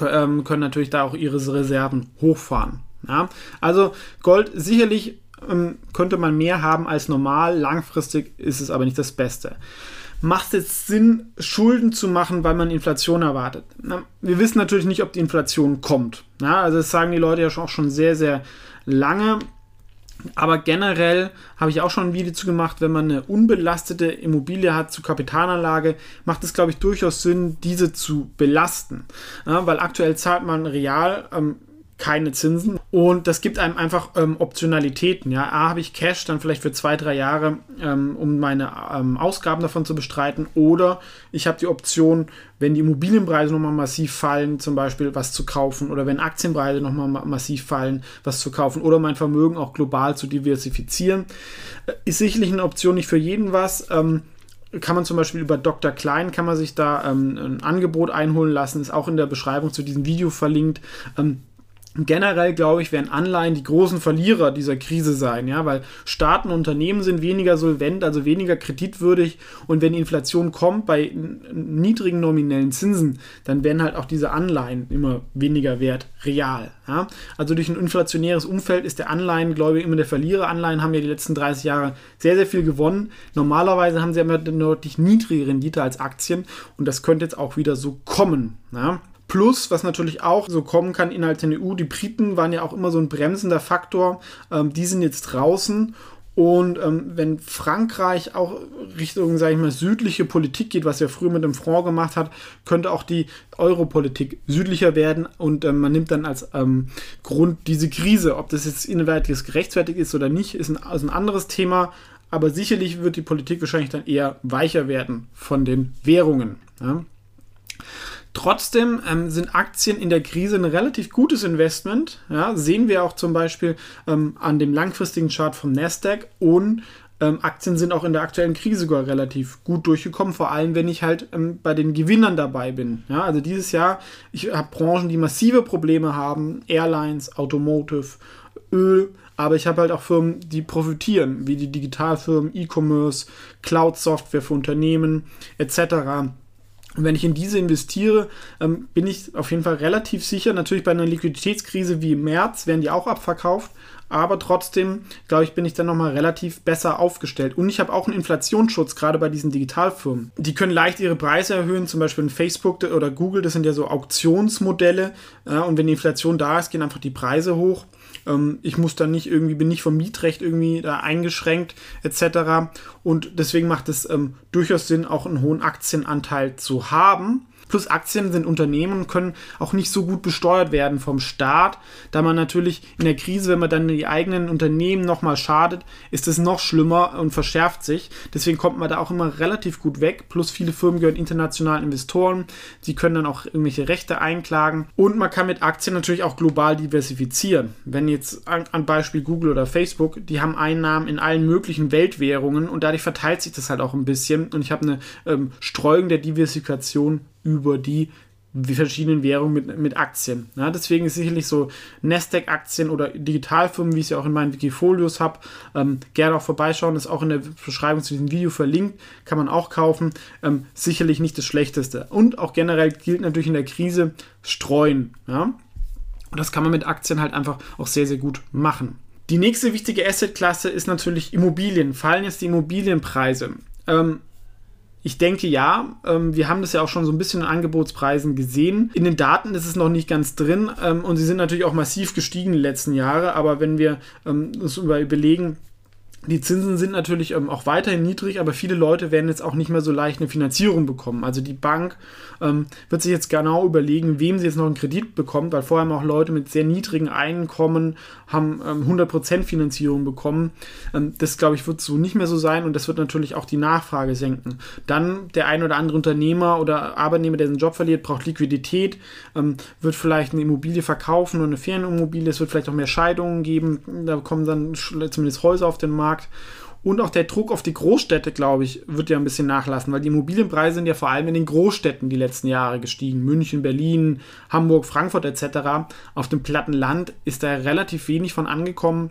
ähm, können natürlich da auch ihre Reserven hochfahren. Ja? Also Gold sicherlich ähm, könnte man mehr haben als normal, langfristig ist es aber nicht das Beste. macht es jetzt Sinn, Schulden zu machen, weil man Inflation erwartet? Na, wir wissen natürlich nicht, ob die Inflation kommt. Ja, also das sagen die Leute ja auch schon sehr, sehr lange. Aber generell habe ich auch schon ein Video zu gemacht, wenn man eine unbelastete Immobilie hat zur Kapitalanlage, macht es, glaube ich, durchaus Sinn, diese zu belasten. Ja, weil aktuell zahlt man real ähm, keine Zinsen. Und das gibt einem einfach ähm, Optionalitäten. Ja, A, habe ich Cash dann vielleicht für zwei, drei Jahre, ähm, um meine ähm, Ausgaben davon zu bestreiten. Oder ich habe die Option, wenn die Immobilienpreise nochmal massiv fallen, zum Beispiel was zu kaufen. Oder wenn Aktienpreise nochmal ma massiv fallen, was zu kaufen. Oder mein Vermögen auch global zu diversifizieren. Äh, ist sicherlich eine Option, nicht für jeden was ähm, kann man zum Beispiel über Dr. Klein, kann man sich da ähm, ein Angebot einholen lassen, ist auch in der Beschreibung zu diesem Video verlinkt. Ähm, Generell glaube ich, werden Anleihen die großen Verlierer dieser Krise sein, ja, weil Staaten und Unternehmen sind weniger solvent, also weniger kreditwürdig und wenn Inflation kommt bei niedrigen nominellen Zinsen, dann werden halt auch diese Anleihen immer weniger wert, real. Ja. Also durch ein inflationäres Umfeld ist der Anleihen, glaube ich, immer der Verlierer. Anleihen haben ja die letzten 30 Jahre sehr, sehr viel gewonnen. Normalerweise haben sie immer eine deutlich niedrige Rendite als Aktien und das könnte jetzt auch wieder so kommen. Ja. Plus, was natürlich auch so kommen kann innerhalb der EU, die Briten waren ja auch immer so ein bremsender Faktor. Ähm, die sind jetzt draußen. Und ähm, wenn Frankreich auch Richtung, sage ich mal, südliche Politik geht, was er früher mit dem Front gemacht hat, könnte auch die Europolitik südlicher werden und ähm, man nimmt dann als ähm, Grund diese Krise. Ob das jetzt innerwärtiges gerechtfertigt ist oder nicht, ist ein, ist ein anderes Thema. Aber sicherlich wird die Politik wahrscheinlich dann eher weicher werden von den Währungen. Ja? Trotzdem ähm, sind Aktien in der Krise ein relativ gutes Investment. Ja, sehen wir auch zum Beispiel ähm, an dem langfristigen Chart vom Nasdaq und ähm, Aktien sind auch in der aktuellen Krise sogar relativ gut durchgekommen, vor allem wenn ich halt ähm, bei den Gewinnern dabei bin. Ja, also dieses Jahr, ich habe Branchen, die massive Probleme haben, Airlines, Automotive, Öl, aber ich habe halt auch Firmen, die profitieren, wie die Digitalfirmen, E-Commerce, Cloud-Software für Unternehmen etc. Und wenn ich in diese investiere, ähm, bin ich auf jeden Fall relativ sicher. Natürlich bei einer Liquiditätskrise wie im März werden die auch abverkauft. Aber trotzdem, glaube ich, bin ich dann nochmal relativ besser aufgestellt. Und ich habe auch einen Inflationsschutz, gerade bei diesen Digitalfirmen. Die können leicht ihre Preise erhöhen, zum Beispiel in Facebook oder Google, das sind ja so Auktionsmodelle. und wenn die Inflation da ist, gehen einfach die Preise hoch. Ähm, ich muss dann nicht irgendwie, bin nicht vom Mietrecht irgendwie da eingeschränkt etc. Und deswegen macht es ähm, durchaus Sinn, auch einen hohen Aktienanteil zu haben. Plus Aktien sind Unternehmen und können auch nicht so gut besteuert werden vom Staat, da man natürlich in der Krise, wenn man dann die eigenen Unternehmen nochmal schadet, ist es noch schlimmer und verschärft sich. Deswegen kommt man da auch immer relativ gut weg. Plus viele Firmen gehören internationalen Investoren, die können dann auch irgendwelche Rechte einklagen und man kann mit Aktien natürlich auch global diversifizieren. Wenn jetzt an, an Beispiel Google oder Facebook, die haben Einnahmen in allen möglichen Weltwährungen und dadurch verteilt sich das halt auch ein bisschen und ich habe eine ähm, Streuung der Diversifikation über die verschiedenen Währungen mit, mit Aktien. Ja, deswegen ist sicherlich so Nasdaq-Aktien oder Digitalfirmen, wie ich sie auch in meinen Wikifolios habe, ähm, gerne auch vorbeischauen, ist auch in der Beschreibung zu diesem Video verlinkt, kann man auch kaufen. Ähm, sicherlich nicht das Schlechteste. Und auch generell gilt natürlich in der Krise streuen. Ja? Und das kann man mit Aktien halt einfach auch sehr, sehr gut machen. Die nächste wichtige Assetklasse ist natürlich Immobilien. Fallen jetzt die Immobilienpreise? Ähm, ich denke ja, ähm, wir haben das ja auch schon so ein bisschen in Angebotspreisen gesehen. In den Daten ist es noch nicht ganz drin ähm, und sie sind natürlich auch massiv gestiegen in den letzten Jahren. Aber wenn wir ähm, uns überlegen, die Zinsen sind natürlich ähm, auch weiterhin niedrig, aber viele Leute werden jetzt auch nicht mehr so leicht eine Finanzierung bekommen. Also die Bank ähm, wird sich jetzt genau überlegen, wem sie jetzt noch einen Kredit bekommt, weil vorher haben auch Leute mit sehr niedrigen Einkommen haben ähm, 100% Finanzierung bekommen. Ähm, das, glaube ich, wird so nicht mehr so sein und das wird natürlich auch die Nachfrage senken. Dann der ein oder andere Unternehmer oder Arbeitnehmer, der seinen Job verliert, braucht Liquidität, ähm, wird vielleicht eine Immobilie verkaufen oder eine Ferienimmobilie. Es wird vielleicht auch mehr Scheidungen geben. Da kommen dann zumindest Häuser auf den Markt. Markt. Und auch der Druck auf die Großstädte, glaube ich, wird ja ein bisschen nachlassen, weil die Immobilienpreise sind ja vor allem in den Großstädten die letzten Jahre gestiegen. München, Berlin, Hamburg, Frankfurt etc. Auf dem platten Land ist da relativ wenig von angekommen.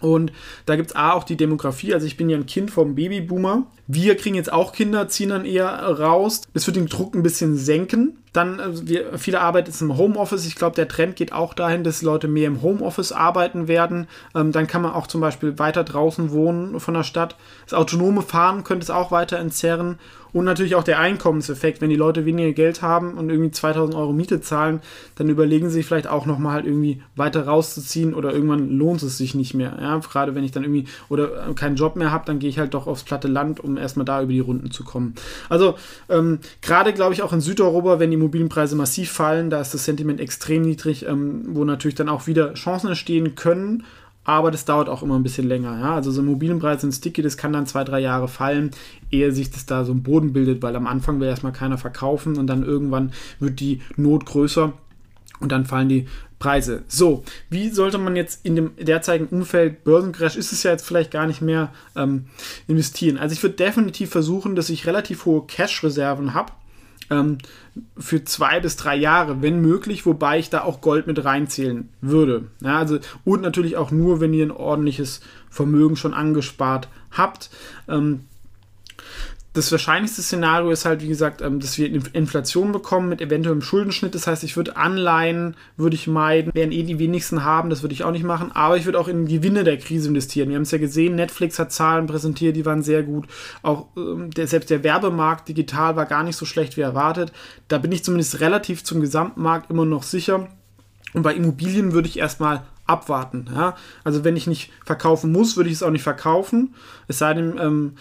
Und da gibt es auch die Demografie. Also ich bin ja ein Kind vom Babyboomer. Wir kriegen jetzt auch Kinder, ziehen dann eher raus. Das wird den Druck ein bisschen senken. Dann, also wir, viele arbeiten jetzt im Homeoffice. Ich glaube, der Trend geht auch dahin, dass Leute mehr im Homeoffice arbeiten werden. Ähm, dann kann man auch zum Beispiel weiter draußen wohnen von der Stadt. Das autonome Fahren könnte es auch weiter entzerren. Und natürlich auch der Einkommenseffekt. Wenn die Leute weniger Geld haben und irgendwie 2000 Euro Miete zahlen, dann überlegen sie sich vielleicht auch nochmal halt irgendwie weiter rauszuziehen oder irgendwann lohnt es sich nicht mehr. Ja, gerade wenn ich dann irgendwie oder keinen Job mehr habe, dann gehe ich halt doch aufs platte Land, um erstmal da über die Runden zu kommen. Also ähm, gerade glaube ich auch in Südeuropa, wenn die Immobilienpreise massiv fallen, da ist das Sentiment extrem niedrig, ähm, wo natürlich dann auch wieder Chancen entstehen können aber das dauert auch immer ein bisschen länger. Ja? Also so ein Immobilienpreis sind sticky, das kann dann zwei, drei Jahre fallen, ehe sich das da so ein Boden bildet, weil am Anfang will erstmal keiner verkaufen und dann irgendwann wird die Not größer und dann fallen die Preise. So, wie sollte man jetzt in dem derzeitigen Umfeld Börsencrash ist es ja jetzt vielleicht gar nicht mehr ähm, investieren? Also ich würde definitiv versuchen, dass ich relativ hohe Cash-Reserven habe ähm, für zwei bis drei Jahre, wenn möglich, wobei ich da auch Gold mit reinzählen würde. Ja, also, und natürlich auch nur, wenn ihr ein ordentliches Vermögen schon angespart habt. Ähm, das wahrscheinlichste Szenario ist halt, wie gesagt, ähm, dass wir Inflation bekommen mit eventuellem Schuldenschnitt. Das heißt, ich würde Anleihen, würde ich meiden, werden eh die wenigsten haben, das würde ich auch nicht machen. Aber ich würde auch in Gewinne der Krise investieren. Wir haben es ja gesehen, Netflix hat Zahlen präsentiert, die waren sehr gut. Auch ähm, der, selbst der Werbemarkt digital war gar nicht so schlecht wie erwartet. Da bin ich zumindest relativ zum Gesamtmarkt immer noch sicher. Und bei Immobilien würde ich erstmal abwarten. Ja? Also wenn ich nicht verkaufen muss, würde ich es auch nicht verkaufen. Es sei denn, ähm,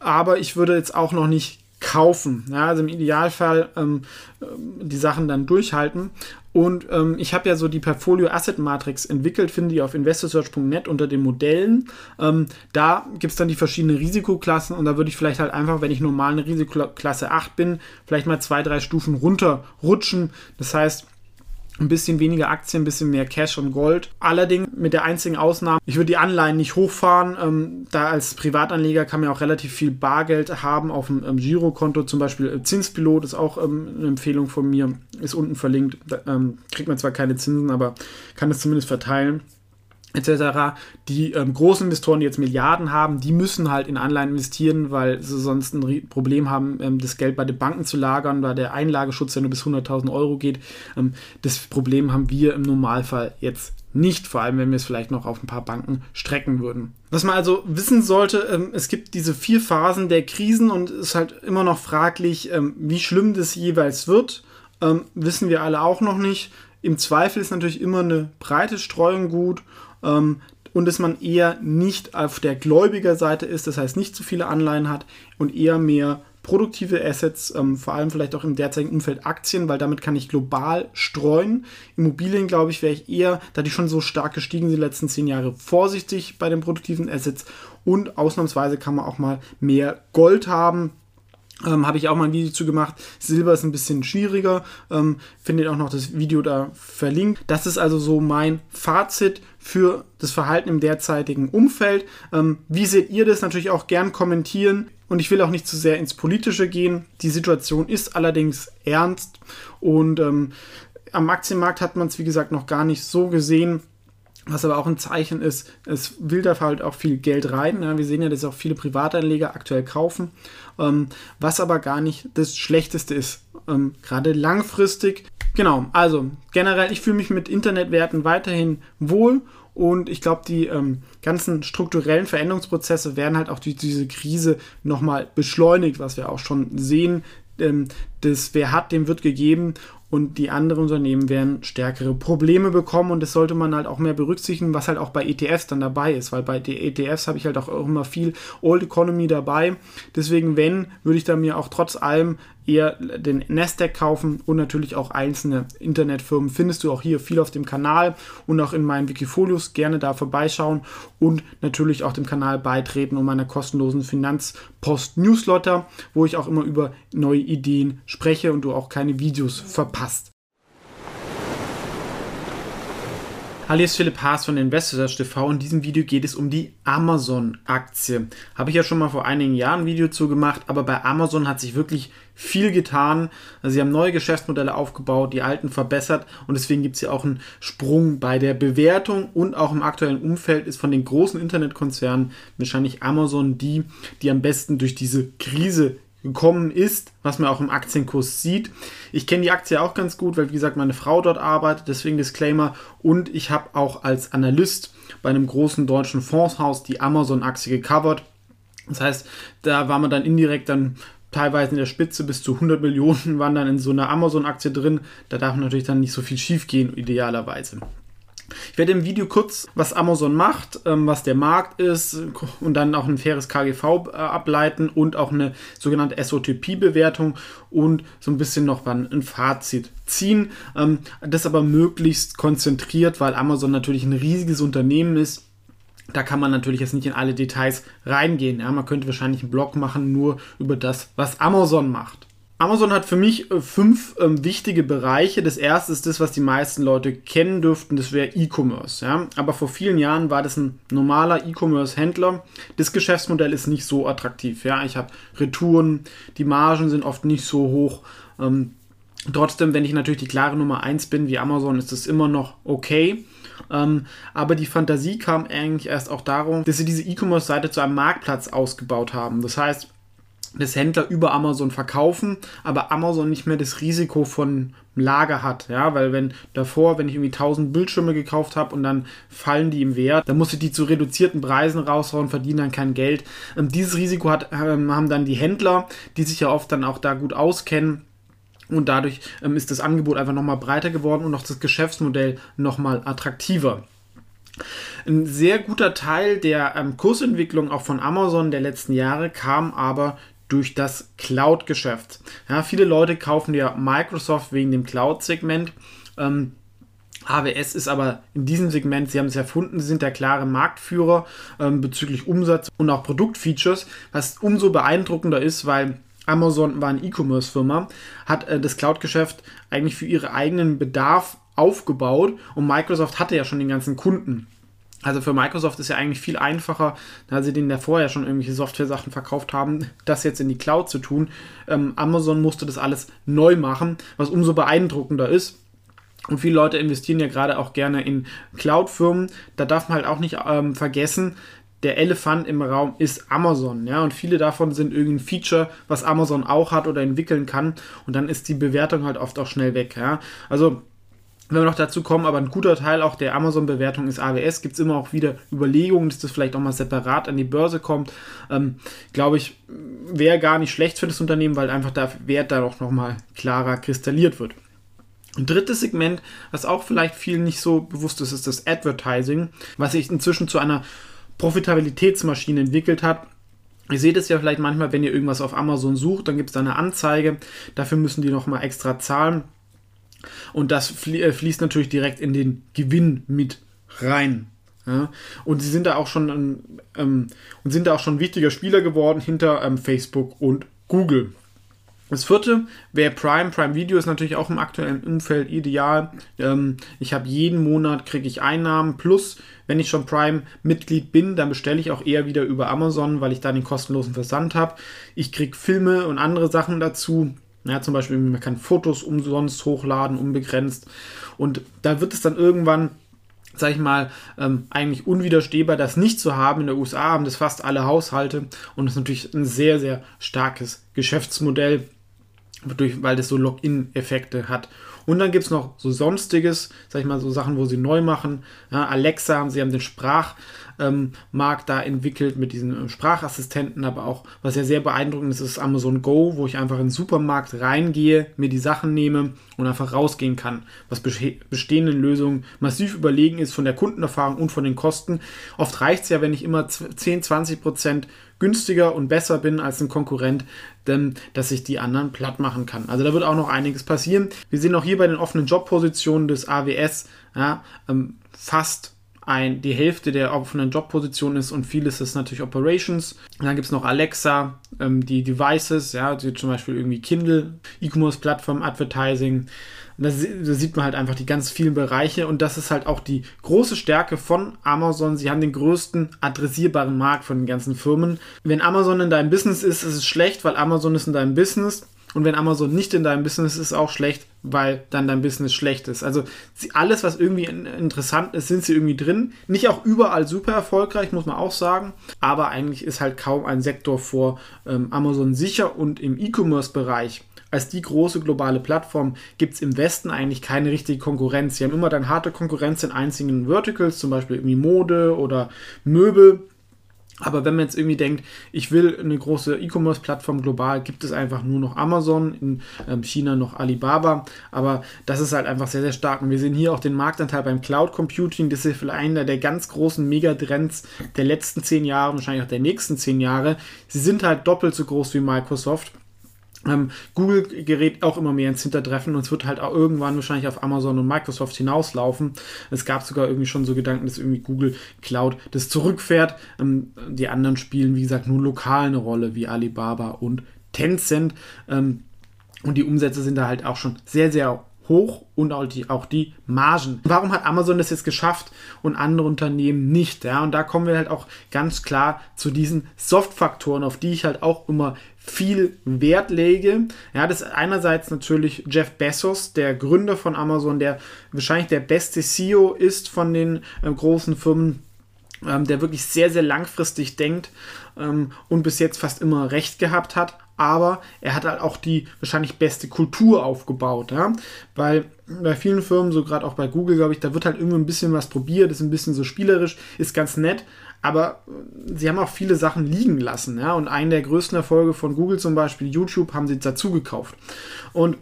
aber ich würde jetzt auch noch nicht kaufen. Ja, also im Idealfall ähm, die Sachen dann durchhalten. Und ähm, ich habe ja so die Portfolio Asset Matrix entwickelt, finde ich auf investorsearch.net unter den Modellen. Ähm, da gibt es dann die verschiedenen Risikoklassen und da würde ich vielleicht halt einfach, wenn ich normal eine Risikoklasse 8 bin, vielleicht mal zwei, drei Stufen runterrutschen. Das heißt, ein bisschen weniger Aktien, ein bisschen mehr Cash und Gold. Allerdings mit der einzigen Ausnahme, ich würde die Anleihen nicht hochfahren. Ähm, da als Privatanleger kann man auch relativ viel Bargeld haben auf dem ähm, Girokonto. Zum Beispiel äh, Zinspilot ist auch ähm, eine Empfehlung von mir, ist unten verlinkt. Da, ähm, kriegt man zwar keine Zinsen, aber kann es zumindest verteilen etc. Die ähm, großen Investoren, die jetzt Milliarden haben, die müssen halt in Anleihen investieren, weil sie sonst ein Problem haben, ähm, das Geld bei den Banken zu lagern, weil der Einlageschutz ja nur bis 100.000 Euro geht. Ähm, das Problem haben wir im Normalfall jetzt nicht, vor allem wenn wir es vielleicht noch auf ein paar Banken strecken würden. Was man also wissen sollte, ähm, es gibt diese vier Phasen der Krisen und es ist halt immer noch fraglich, ähm, wie schlimm das jeweils wird. Ähm, wissen wir alle auch noch nicht. Im Zweifel ist natürlich immer eine breite Streuung gut ähm, und dass man eher nicht auf der Gläubigerseite ist, das heißt nicht zu viele Anleihen hat und eher mehr produktive Assets, ähm, vor allem vielleicht auch im derzeitigen Umfeld Aktien, weil damit kann ich global streuen. Immobilien, glaube ich, wäre ich eher, da die schon so stark gestiegen sind die letzten zehn Jahre, vorsichtig bei den produktiven Assets und ausnahmsweise kann man auch mal mehr Gold haben. Ähm, Habe ich auch mal ein Video zu gemacht. Silber ist ein bisschen schwieriger. Ähm, findet auch noch das Video da verlinkt. Das ist also so mein Fazit für das Verhalten im derzeitigen Umfeld. Ähm, wie seht ihr das? Natürlich auch gern kommentieren. Und ich will auch nicht zu sehr ins Politische gehen. Die Situation ist allerdings ernst. Und ähm, am Aktienmarkt hat man es, wie gesagt, noch gar nicht so gesehen. Was aber auch ein Zeichen ist, es will da halt auch viel Geld rein. Ja, wir sehen ja, dass auch viele Privatanleger aktuell kaufen, ähm, was aber gar nicht das Schlechteste ist, ähm, gerade langfristig. Genau, also generell, ich fühle mich mit Internetwerten weiterhin wohl und ich glaube, die ähm, ganzen strukturellen Veränderungsprozesse werden halt auch durch diese Krise nochmal beschleunigt, was wir auch schon sehen. Ähm, das Wer hat, dem wird gegeben und die anderen Unternehmen werden stärkere Probleme bekommen und das sollte man halt auch mehr berücksichtigen, was halt auch bei ETFs dann dabei ist, weil bei ETFs habe ich halt auch immer viel Old Economy dabei. Deswegen, wenn, würde ich da mir auch trotz allem eher den Nasdaq kaufen und natürlich auch einzelne Internetfirmen findest du auch hier viel auf dem Kanal und auch in meinen Wikifolios gerne da vorbeischauen und natürlich auch dem Kanal beitreten um meiner kostenlosen Finanzpost Newsletter, wo ich auch immer über neue Ideen spreche und du auch keine Videos verpasst. Hallo, hier ist Philipp Haas von Investors TV. In diesem Video geht es um die Amazon-Aktie. Habe ich ja schon mal vor einigen Jahren ein Video zu gemacht, aber bei Amazon hat sich wirklich viel getan. Also sie haben neue Geschäftsmodelle aufgebaut, die alten verbessert und deswegen gibt es hier auch einen Sprung bei der Bewertung und auch im aktuellen Umfeld ist von den großen Internetkonzernen wahrscheinlich Amazon die, die am besten durch diese Krise gekommen ist, was man auch im Aktienkurs sieht. Ich kenne die Aktie auch ganz gut, weil wie gesagt meine Frau dort arbeitet, deswegen Disclaimer. Und ich habe auch als Analyst bei einem großen deutschen Fondshaus die Amazon-Aktie gecovert. Das heißt, da war man dann indirekt dann teilweise in der Spitze bis zu 100 Millionen waren dann in so einer Amazon-Aktie drin. Da darf natürlich dann nicht so viel schief gehen, idealerweise. Ich werde im Video kurz, was Amazon macht, ähm, was der Markt ist und dann auch ein faires KGV äh, ableiten und auch eine sogenannte SOTP-Bewertung und so ein bisschen noch ein Fazit ziehen. Ähm, das aber möglichst konzentriert, weil Amazon natürlich ein riesiges Unternehmen ist da kann man natürlich jetzt nicht in alle Details reingehen. Ja, man könnte wahrscheinlich einen Blog machen nur über das, was Amazon macht. Amazon hat für mich äh, fünf ähm, wichtige Bereiche. Das erste ist das, was die meisten Leute kennen dürften, das wäre E-Commerce. Ja? Aber vor vielen Jahren war das ein normaler E-Commerce-Händler. Das Geschäftsmodell ist nicht so attraktiv. Ja? Ich habe Retouren, die Margen sind oft nicht so hoch. Ähm, trotzdem, wenn ich natürlich die klare Nummer 1 bin wie Amazon, ist das immer noch okay. Ähm, aber die Fantasie kam eigentlich erst auch darum, dass sie diese E-Commerce-Seite zu einem Marktplatz ausgebaut haben. Das heißt, dass Händler über Amazon verkaufen, aber Amazon nicht mehr das Risiko von Lager hat, ja, weil wenn davor, wenn ich irgendwie 1000 Bildschirme gekauft habe und dann fallen die im Wert, dann muss ich die zu reduzierten Preisen raushauen, verdienen dann kein Geld. Ähm, dieses Risiko hat, ähm, haben dann die Händler, die sich ja oft dann auch da gut auskennen, und dadurch ähm, ist das Angebot einfach nochmal breiter geworden und auch das Geschäftsmodell nochmal attraktiver. Ein sehr guter Teil der ähm, Kursentwicklung auch von Amazon der letzten Jahre kam aber durch das Cloud-Geschäft. Ja, viele Leute kaufen ja Microsoft wegen dem Cloud-Segment. Ähm, AWS ist aber in diesem Segment, sie haben es erfunden, sie sind der klare Marktführer ähm, bezüglich Umsatz und auch Produktfeatures, was umso beeindruckender ist, weil Amazon war eine E-Commerce-Firma, hat äh, das Cloud-Geschäft eigentlich für ihren eigenen Bedarf aufgebaut und Microsoft hatte ja schon den ganzen Kunden. Also für Microsoft ist ja eigentlich viel einfacher, da sie denen ja vorher schon irgendwelche Software-Sachen verkauft haben, das jetzt in die Cloud zu tun. Ähm, Amazon musste das alles neu machen, was umso beeindruckender ist. Und viele Leute investieren ja gerade auch gerne in Cloud-Firmen. Da darf man halt auch nicht ähm, vergessen, der Elefant im Raum ist Amazon, ja, und viele davon sind irgendein Feature, was Amazon auch hat oder entwickeln kann, und dann ist die Bewertung halt oft auch schnell weg, ja. Also, wenn wir noch dazu kommen, aber ein guter Teil auch der Amazon-Bewertung ist AWS, gibt es immer auch wieder Überlegungen, dass das vielleicht auch mal separat an die Börse kommt. Ähm, Glaube ich, wäre gar nicht schlecht für das Unternehmen, weil einfach der Wert da auch nochmal klarer kristalliert wird. Ein drittes Segment, was auch vielleicht vielen nicht so bewusst ist, ist das Advertising, was sich inzwischen zu einer Profitabilitätsmaschine entwickelt hat. Ihr seht es ja vielleicht manchmal, wenn ihr irgendwas auf Amazon sucht, dann gibt es da eine Anzeige. Dafür müssen die nochmal extra zahlen. Und das äh, fließt natürlich direkt in den Gewinn mit rein. Ja? Und sie sind da auch schon ähm, und sind da auch schon wichtiger Spieler geworden hinter ähm, Facebook und Google. Das vierte wäre Prime. Prime Video ist natürlich auch im aktuellen Umfeld ideal. Ähm, ich habe jeden Monat kriege ich Einnahmen plus, wenn ich schon Prime-Mitglied bin, dann bestelle ich auch eher wieder über Amazon, weil ich da den kostenlosen Versand habe. Ich kriege Filme und andere Sachen dazu. Ja, zum Beispiel, man kann Fotos umsonst hochladen, unbegrenzt. Und da wird es dann irgendwann sag ich mal, ähm, eigentlich unwiderstehbar, das nicht zu haben. In der USA haben das fast alle Haushalte und das ist natürlich ein sehr, sehr starkes Geschäftsmodell weil das so Login-Effekte hat. Und dann gibt es noch so sonstiges, sag ich mal, so Sachen, wo sie neu machen. Ja, Alexa haben sie haben den Sprach, ähm, da entwickelt mit diesen äh, Sprachassistenten, aber auch, was ja sehr beeindruckend ist, ist Amazon Go, wo ich einfach in den Supermarkt reingehe, mir die Sachen nehme und einfach rausgehen kann, was bestehenden Lösungen massiv überlegen ist von der Kundenerfahrung und von den Kosten. Oft reicht es ja, wenn ich immer 10, 20 Prozent günstiger und besser bin als ein Konkurrent, denn dass ich die anderen platt machen kann. Also da wird auch noch einiges passieren. Wir sehen auch hier bei den offenen Jobpositionen des AWS ja, ähm, fast ein, die Hälfte der offenen Jobpositionen ist und vieles ist natürlich Operations. Und dann gibt es noch Alexa, ähm, die Devices, ja, die zum Beispiel irgendwie Kindle, E-Commerce-Plattform, Advertising. Da, da, sieht man halt einfach die ganz vielen Bereiche und das ist halt auch die große Stärke von Amazon. Sie haben den größten adressierbaren Markt von den ganzen Firmen. Wenn Amazon in deinem Business ist, ist es schlecht, weil Amazon ist in deinem Business. Und wenn Amazon nicht in deinem Business ist, ist auch schlecht, weil dann dein Business schlecht ist. Also alles, was irgendwie interessant ist, sind sie irgendwie drin. Nicht auch überall super erfolgreich, muss man auch sagen. Aber eigentlich ist halt kaum ein Sektor vor ähm, Amazon sicher und im E-Commerce-Bereich als die große globale Plattform gibt es im Westen eigentlich keine richtige Konkurrenz. Sie haben immer dann harte Konkurrenz in einzelnen Verticals, zum Beispiel irgendwie Mode oder Möbel. Aber wenn man jetzt irgendwie denkt, ich will eine große E-Commerce-Plattform global, gibt es einfach nur noch Amazon, in ähm, China noch Alibaba. Aber das ist halt einfach sehr, sehr stark. Und wir sehen hier auch den Marktanteil beim Cloud Computing. Das ist vielleicht einer der ganz großen Megatrends der letzten zehn Jahre, wahrscheinlich auch der nächsten zehn Jahre. Sie sind halt doppelt so groß wie Microsoft. Ähm, Google gerät auch immer mehr ins Hintertreffen und es wird halt auch irgendwann wahrscheinlich auf Amazon und Microsoft hinauslaufen. Es gab sogar irgendwie schon so Gedanken, dass irgendwie Google Cloud das zurückfährt. Ähm, die anderen spielen, wie gesagt, nur lokal eine Rolle, wie Alibaba und Tencent. Ähm, und die Umsätze sind da halt auch schon sehr, sehr hoch und auch die, auch die Margen. Warum hat Amazon das jetzt geschafft und andere Unternehmen nicht? Ja, und da kommen wir halt auch ganz klar zu diesen Soft-Faktoren, auf die ich halt auch immer viel Wert lege. Ja, das ist einerseits natürlich Jeff Bezos, der Gründer von Amazon, der wahrscheinlich der beste CEO ist von den äh, großen Firmen, ähm, der wirklich sehr, sehr langfristig denkt ähm, und bis jetzt fast immer recht gehabt hat aber er hat halt auch die wahrscheinlich beste Kultur aufgebaut, ja? weil bei vielen Firmen, so gerade auch bei Google, glaube ich, da wird halt irgendwie ein bisschen was probiert, ist ein bisschen so spielerisch, ist ganz nett, aber sie haben auch viele Sachen liegen lassen, ja, und einen der größten Erfolge von Google zum Beispiel, YouTube, haben sie dazu gekauft und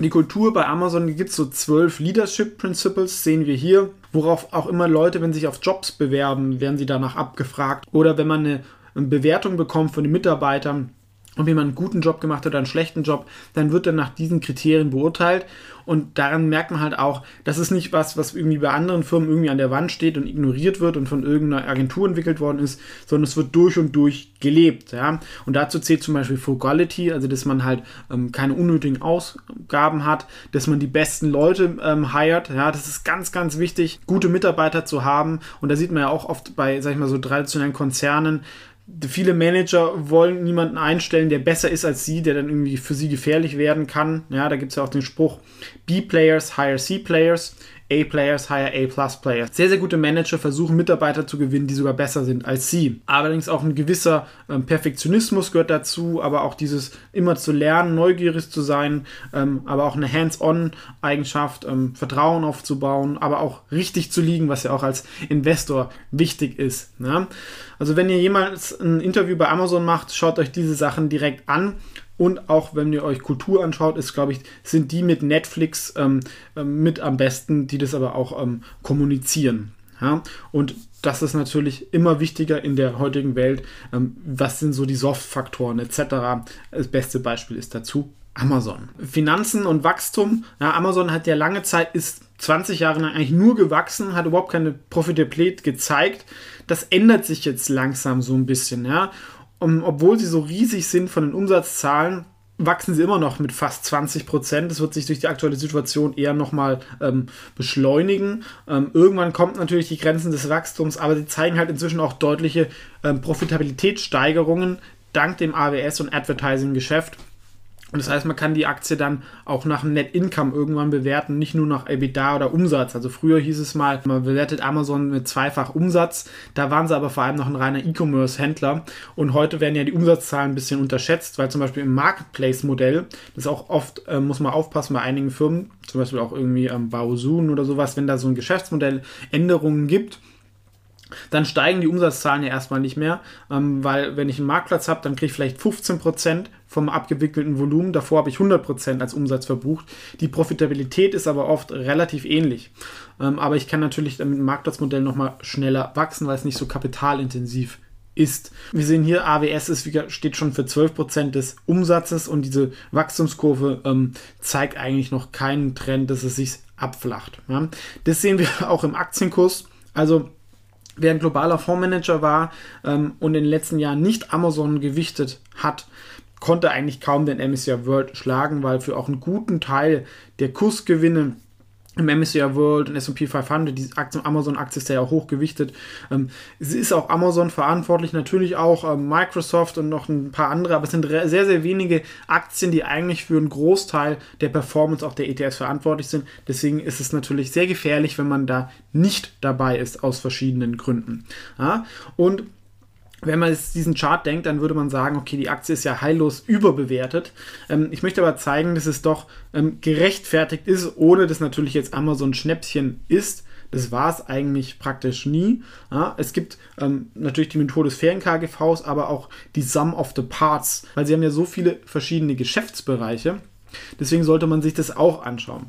die Kultur bei Amazon gibt es so zwölf Leadership Principles, sehen wir hier, worauf auch immer Leute, wenn sie sich auf Jobs bewerben, werden sie danach abgefragt. Oder wenn man eine Bewertung bekommt von den Mitarbeitern, ob jemand einen guten Job gemacht hat oder einen schlechten Job, dann wird er nach diesen Kriterien beurteilt. Und daran merkt man halt auch, das ist nicht was, was irgendwie bei anderen Firmen irgendwie an der Wand steht und ignoriert wird und von irgendeiner Agentur entwickelt worden ist, sondern es wird durch und durch gelebt. Ja? Und dazu zählt zum Beispiel Frugality, also dass man halt ähm, keine unnötigen Ausgaben hat, dass man die besten Leute ähm, hired. Ja? Das ist ganz, ganz wichtig, gute Mitarbeiter zu haben. Und da sieht man ja auch oft bei, sag ich mal, so traditionellen Konzernen, viele Manager wollen niemanden einstellen, der besser ist als sie, der dann irgendwie für sie gefährlich werden kann. Ja, da gibt es ja auch den Spruch, B-Players hire C-Players. A-Players hire A-Plus-Players. Sehr, sehr gute Manager versuchen Mitarbeiter zu gewinnen, die sogar besser sind als sie. Allerdings auch ein gewisser ähm, Perfektionismus gehört dazu, aber auch dieses immer zu lernen, neugierig zu sein, ähm, aber auch eine Hands-on-Eigenschaft, ähm, Vertrauen aufzubauen, aber auch richtig zu liegen, was ja auch als Investor wichtig ist. Ne? Also wenn ihr jemals ein Interview bei Amazon macht, schaut euch diese Sachen direkt an und auch wenn ihr euch Kultur anschaut, ist, glaube ich, sind die mit Netflix ähm, ähm, mit am besten, die das aber auch ähm, kommunizieren. Ja? Und das ist natürlich immer wichtiger in der heutigen Welt. Ähm, was sind so die Soft-Faktoren etc. Das beste Beispiel ist dazu Amazon. Finanzen und Wachstum. Ja, Amazon hat ja lange Zeit, ist 20 Jahre lang eigentlich nur gewachsen, hat überhaupt keine Profitabilität gezeigt. Das ändert sich jetzt langsam so ein bisschen. Ja? Und obwohl sie so riesig sind von den Umsatzzahlen, wachsen sie immer noch mit fast 20 Prozent. Das wird sich durch die aktuelle Situation eher nochmal ähm, beschleunigen. Ähm, irgendwann kommt natürlich die Grenzen des Wachstums, aber sie zeigen halt inzwischen auch deutliche ähm, Profitabilitätssteigerungen dank dem AWS und Advertising-Geschäft. Und das heißt, man kann die Aktie dann auch nach Net Income irgendwann bewerten, nicht nur nach EBITDA oder Umsatz. Also früher hieß es mal, man bewertet Amazon mit zweifach Umsatz. Da waren sie aber vor allem noch ein reiner E-Commerce-Händler. Und heute werden ja die Umsatzzahlen ein bisschen unterschätzt, weil zum Beispiel im Marketplace-Modell, das auch oft, äh, muss man aufpassen bei einigen Firmen, zum Beispiel auch irgendwie am ähm, Baosun oder sowas, wenn da so ein Geschäftsmodell Änderungen gibt, dann steigen die Umsatzzahlen ja erstmal nicht mehr, ähm, weil wenn ich einen Marktplatz habe, dann kriege ich vielleicht 15% vom abgewickelten Volumen. Davor habe ich 100% als Umsatz verbucht. Die Profitabilität ist aber oft relativ ähnlich. Ähm, aber ich kann natürlich mit dem Marktplatzmodell nochmal schneller wachsen, weil es nicht so kapitalintensiv ist. Wir sehen hier, AWS ist, steht schon für 12% des Umsatzes und diese Wachstumskurve ähm, zeigt eigentlich noch keinen Trend, dass es sich abflacht. Ja. Das sehen wir auch im Aktienkurs. Also wer ein globaler Fondsmanager war ähm, und in den letzten Jahren nicht Amazon gewichtet hat, konnte eigentlich kaum den MSCI World schlagen, weil für auch einen guten Teil der Kursgewinne im MSCI World und S&P 500, die Amazon-Aktie ist ja auch hochgewichtet. Ähm, es ist auch Amazon verantwortlich, natürlich auch ähm, Microsoft und noch ein paar andere, aber es sind sehr, sehr wenige Aktien, die eigentlich für einen Großteil der Performance auch der ETFs verantwortlich sind. Deswegen ist es natürlich sehr gefährlich, wenn man da nicht dabei ist, aus verschiedenen Gründen. Ja? Und wenn man jetzt diesen Chart denkt, dann würde man sagen, okay, die Aktie ist ja heillos überbewertet. Ähm, ich möchte aber zeigen, dass es doch ähm, gerechtfertigt ist, ohne dass natürlich jetzt Amazon Schnäppchen ist. Das war es eigentlich praktisch nie. Ja, es gibt ähm, natürlich die Methode des fairen KGVs, aber auch die Sum of the Parts, weil sie haben ja so viele verschiedene Geschäftsbereiche. Deswegen sollte man sich das auch anschauen.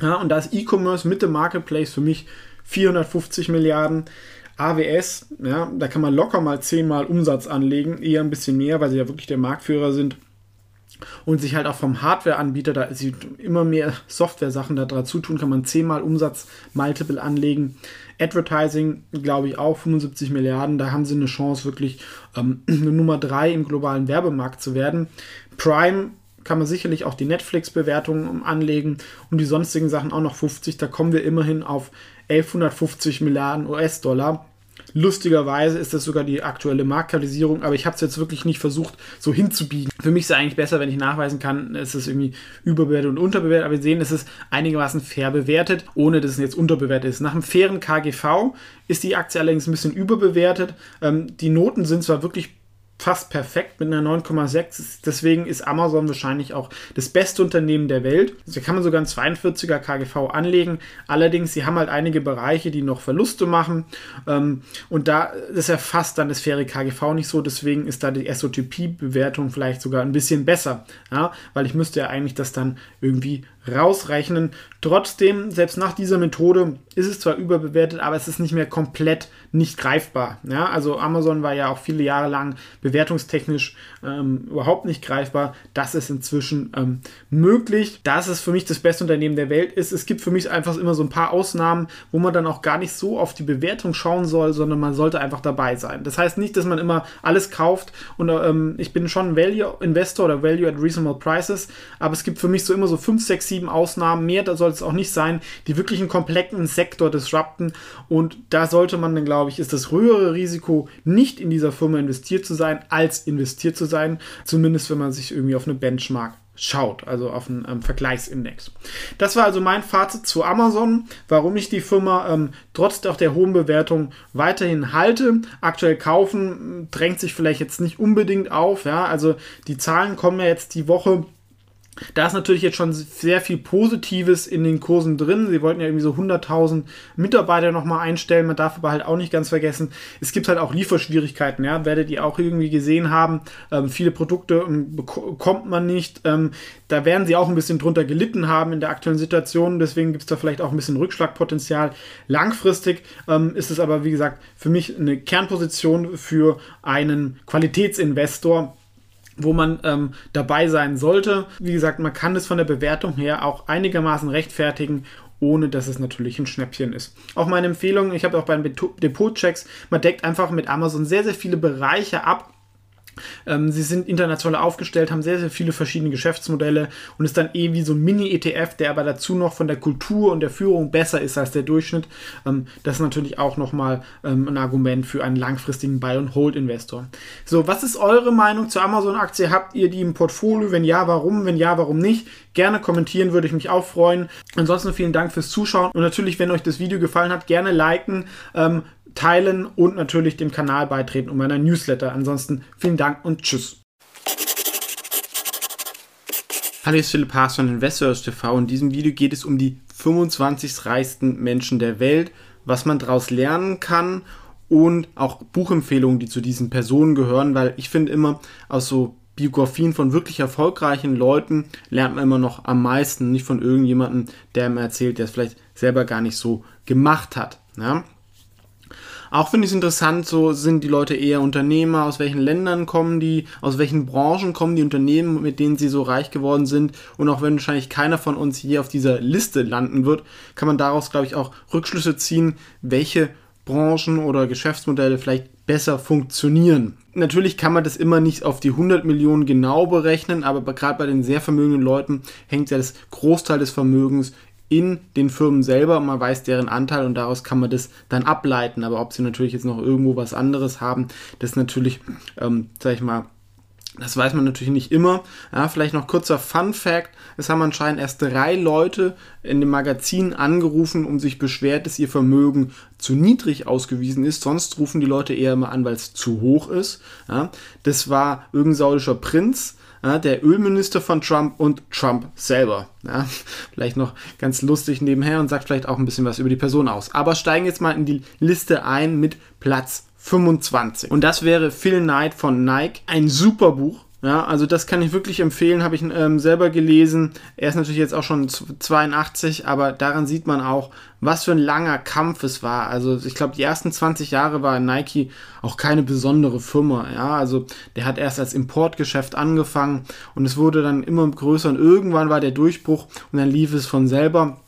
Ja, und da ist E-Commerce mit dem Marketplace für mich 450 Milliarden. AWS, ja, da kann man locker mal zehnmal Umsatz anlegen, eher ein bisschen mehr, weil sie ja wirklich der Marktführer sind und sich halt auch vom Hardware-Anbieter, da sie immer mehr Software-Sachen da dazu tun, kann man zehnmal Umsatz Multiple anlegen. Advertising, glaube ich, auch 75 Milliarden, da haben sie eine Chance, wirklich ähm, eine Nummer drei im globalen Werbemarkt zu werden. Prime kann man sicherlich auch die Netflix-Bewertungen anlegen und die sonstigen Sachen auch noch 50. Da kommen wir immerhin auf 1150 Milliarden US-Dollar. Lustigerweise ist das sogar die aktuelle Marktkapitalisierung, aber ich habe es jetzt wirklich nicht versucht, so hinzubiegen. Für mich ist es eigentlich besser, wenn ich nachweisen kann, es ist irgendwie überbewertet und unterbewertet, aber wir sehen, es ist einigermaßen fair bewertet, ohne dass es jetzt unterbewertet ist. Nach einem fairen KGV ist die Aktie allerdings ein bisschen überbewertet. Ähm, die Noten sind zwar wirklich fast perfekt mit einer 9,6. Deswegen ist Amazon wahrscheinlich auch das beste Unternehmen der Welt. Da kann man sogar einen 42er KGV anlegen. Allerdings, sie haben halt einige Bereiche, die noch Verluste machen. Ähm, und da ist erfasst dann das faire KGV nicht so. Deswegen ist da die SOTP-Bewertung vielleicht sogar ein bisschen besser. Ja, weil ich müsste ja eigentlich das dann irgendwie rausrechnen. Trotzdem, selbst nach dieser Methode ist es zwar überbewertet, aber es ist nicht mehr komplett nicht greifbar. Ja, also Amazon war ja auch viele Jahre lang bewertungstechnisch ähm, überhaupt nicht greifbar. Das ist inzwischen ähm, möglich. Dass es für mich das beste Unternehmen der Welt ist. Es gibt für mich einfach immer so ein paar Ausnahmen, wo man dann auch gar nicht so auf die Bewertung schauen soll, sondern man sollte einfach dabei sein. Das heißt nicht, dass man immer alles kauft und ähm, ich bin schon Value Investor oder Value at Reasonable Prices, aber es gibt für mich so immer so 5, 6, 7 Ausnahmen. Mehr da soll es auch nicht sein, die wirklich einen kompletten Sektor disrupten und da sollte man dann, glaube ich, ist das höhere Risiko, nicht in dieser Firma investiert zu sein, als investiert zu sein. Zumindest wenn man sich irgendwie auf eine Benchmark schaut, also auf einen ähm, Vergleichsindex. Das war also mein Fazit zu Amazon, warum ich die Firma ähm, trotz auch der hohen Bewertung weiterhin halte. Aktuell kaufen drängt sich vielleicht jetzt nicht unbedingt auf, ja, also die Zahlen kommen ja jetzt die Woche da ist natürlich jetzt schon sehr viel Positives in den Kursen drin. Sie wollten ja irgendwie so 100.000 Mitarbeiter nochmal einstellen. Man darf aber halt auch nicht ganz vergessen, es gibt halt auch Lieferschwierigkeiten. Ja, werdet ihr auch irgendwie gesehen haben. Ähm, viele Produkte ähm, bekommt man nicht. Ähm, da werden sie auch ein bisschen drunter gelitten haben in der aktuellen Situation. Deswegen gibt es da vielleicht auch ein bisschen Rückschlagpotenzial. Langfristig ähm, ist es aber, wie gesagt, für mich eine Kernposition für einen Qualitätsinvestor wo man ähm, dabei sein sollte. Wie gesagt, man kann es von der Bewertung her auch einigermaßen rechtfertigen ohne dass es natürlich ein Schnäppchen ist. Auch meine Empfehlung, ich habe auch bei den Depot-Checks, man deckt einfach mit Amazon sehr, sehr viele Bereiche ab, ähm, sie sind international aufgestellt, haben sehr, sehr viele verschiedene Geschäftsmodelle und ist dann eh wie so ein Mini-ETF, der aber dazu noch von der Kultur und der Führung besser ist als der Durchschnitt. Ähm, das ist natürlich auch nochmal ähm, ein Argument für einen langfristigen Buy-and-Hold-Investor. So, was ist eure Meinung zur Amazon-Aktie? Habt ihr die im Portfolio? Wenn ja, warum? Wenn ja, warum nicht? Gerne kommentieren, würde ich mich auch freuen. Ansonsten vielen Dank fürs Zuschauen und natürlich, wenn euch das Video gefallen hat, gerne liken. Ähm, teilen und natürlich dem Kanal beitreten und meiner Newsletter. Ansonsten vielen Dank und tschüss. Hallo, hier ist Philipp Haas von Investors TV. In diesem Video geht es um die 25 reichsten Menschen der Welt, was man daraus lernen kann und auch Buchempfehlungen, die zu diesen Personen gehören, weil ich finde immer aus so Biografien von wirklich erfolgreichen Leuten lernt man immer noch am meisten, nicht von irgendjemandem, der mir erzählt, der es vielleicht selber gar nicht so gemacht hat. Ja? Auch finde ich es interessant, so sind die Leute eher Unternehmer, aus welchen Ländern kommen die, aus welchen Branchen kommen die Unternehmen, mit denen sie so reich geworden sind. Und auch wenn wahrscheinlich keiner von uns hier auf dieser Liste landen wird, kann man daraus, glaube ich, auch Rückschlüsse ziehen, welche Branchen oder Geschäftsmodelle vielleicht besser funktionieren. Natürlich kann man das immer nicht auf die 100 Millionen genau berechnen, aber gerade bei den sehr vermögenden Leuten hängt ja das Großteil des Vermögens in den Firmen selber. Man weiß deren Anteil und daraus kann man das dann ableiten. Aber ob sie natürlich jetzt noch irgendwo was anderes haben, das natürlich, ähm, sag ich mal, das weiß man natürlich nicht immer. Ja, vielleicht noch kurzer Fun Fact. Es haben anscheinend erst drei Leute in dem Magazin angerufen, um sich beschwert, dass ihr Vermögen zu niedrig ausgewiesen ist. Sonst rufen die Leute eher immer an, weil es zu hoch ist. Ja, das war irgendein saudischer Prinz, ja, der Ölminister von Trump und Trump selber. Ja, vielleicht noch ganz lustig nebenher und sagt vielleicht auch ein bisschen was über die Person aus. Aber steigen jetzt mal in die Liste ein mit Platz 25. Und das wäre Phil Knight von Nike. Ein super Buch. Ja, also das kann ich wirklich empfehlen, habe ich ähm, selber gelesen. Er ist natürlich jetzt auch schon 82, aber daran sieht man auch, was für ein langer Kampf es war. Also ich glaube, die ersten 20 Jahre war Nike auch keine besondere Firma. Ja, also der hat erst als Importgeschäft angefangen und es wurde dann immer größer und irgendwann war der Durchbruch und dann lief es von selber.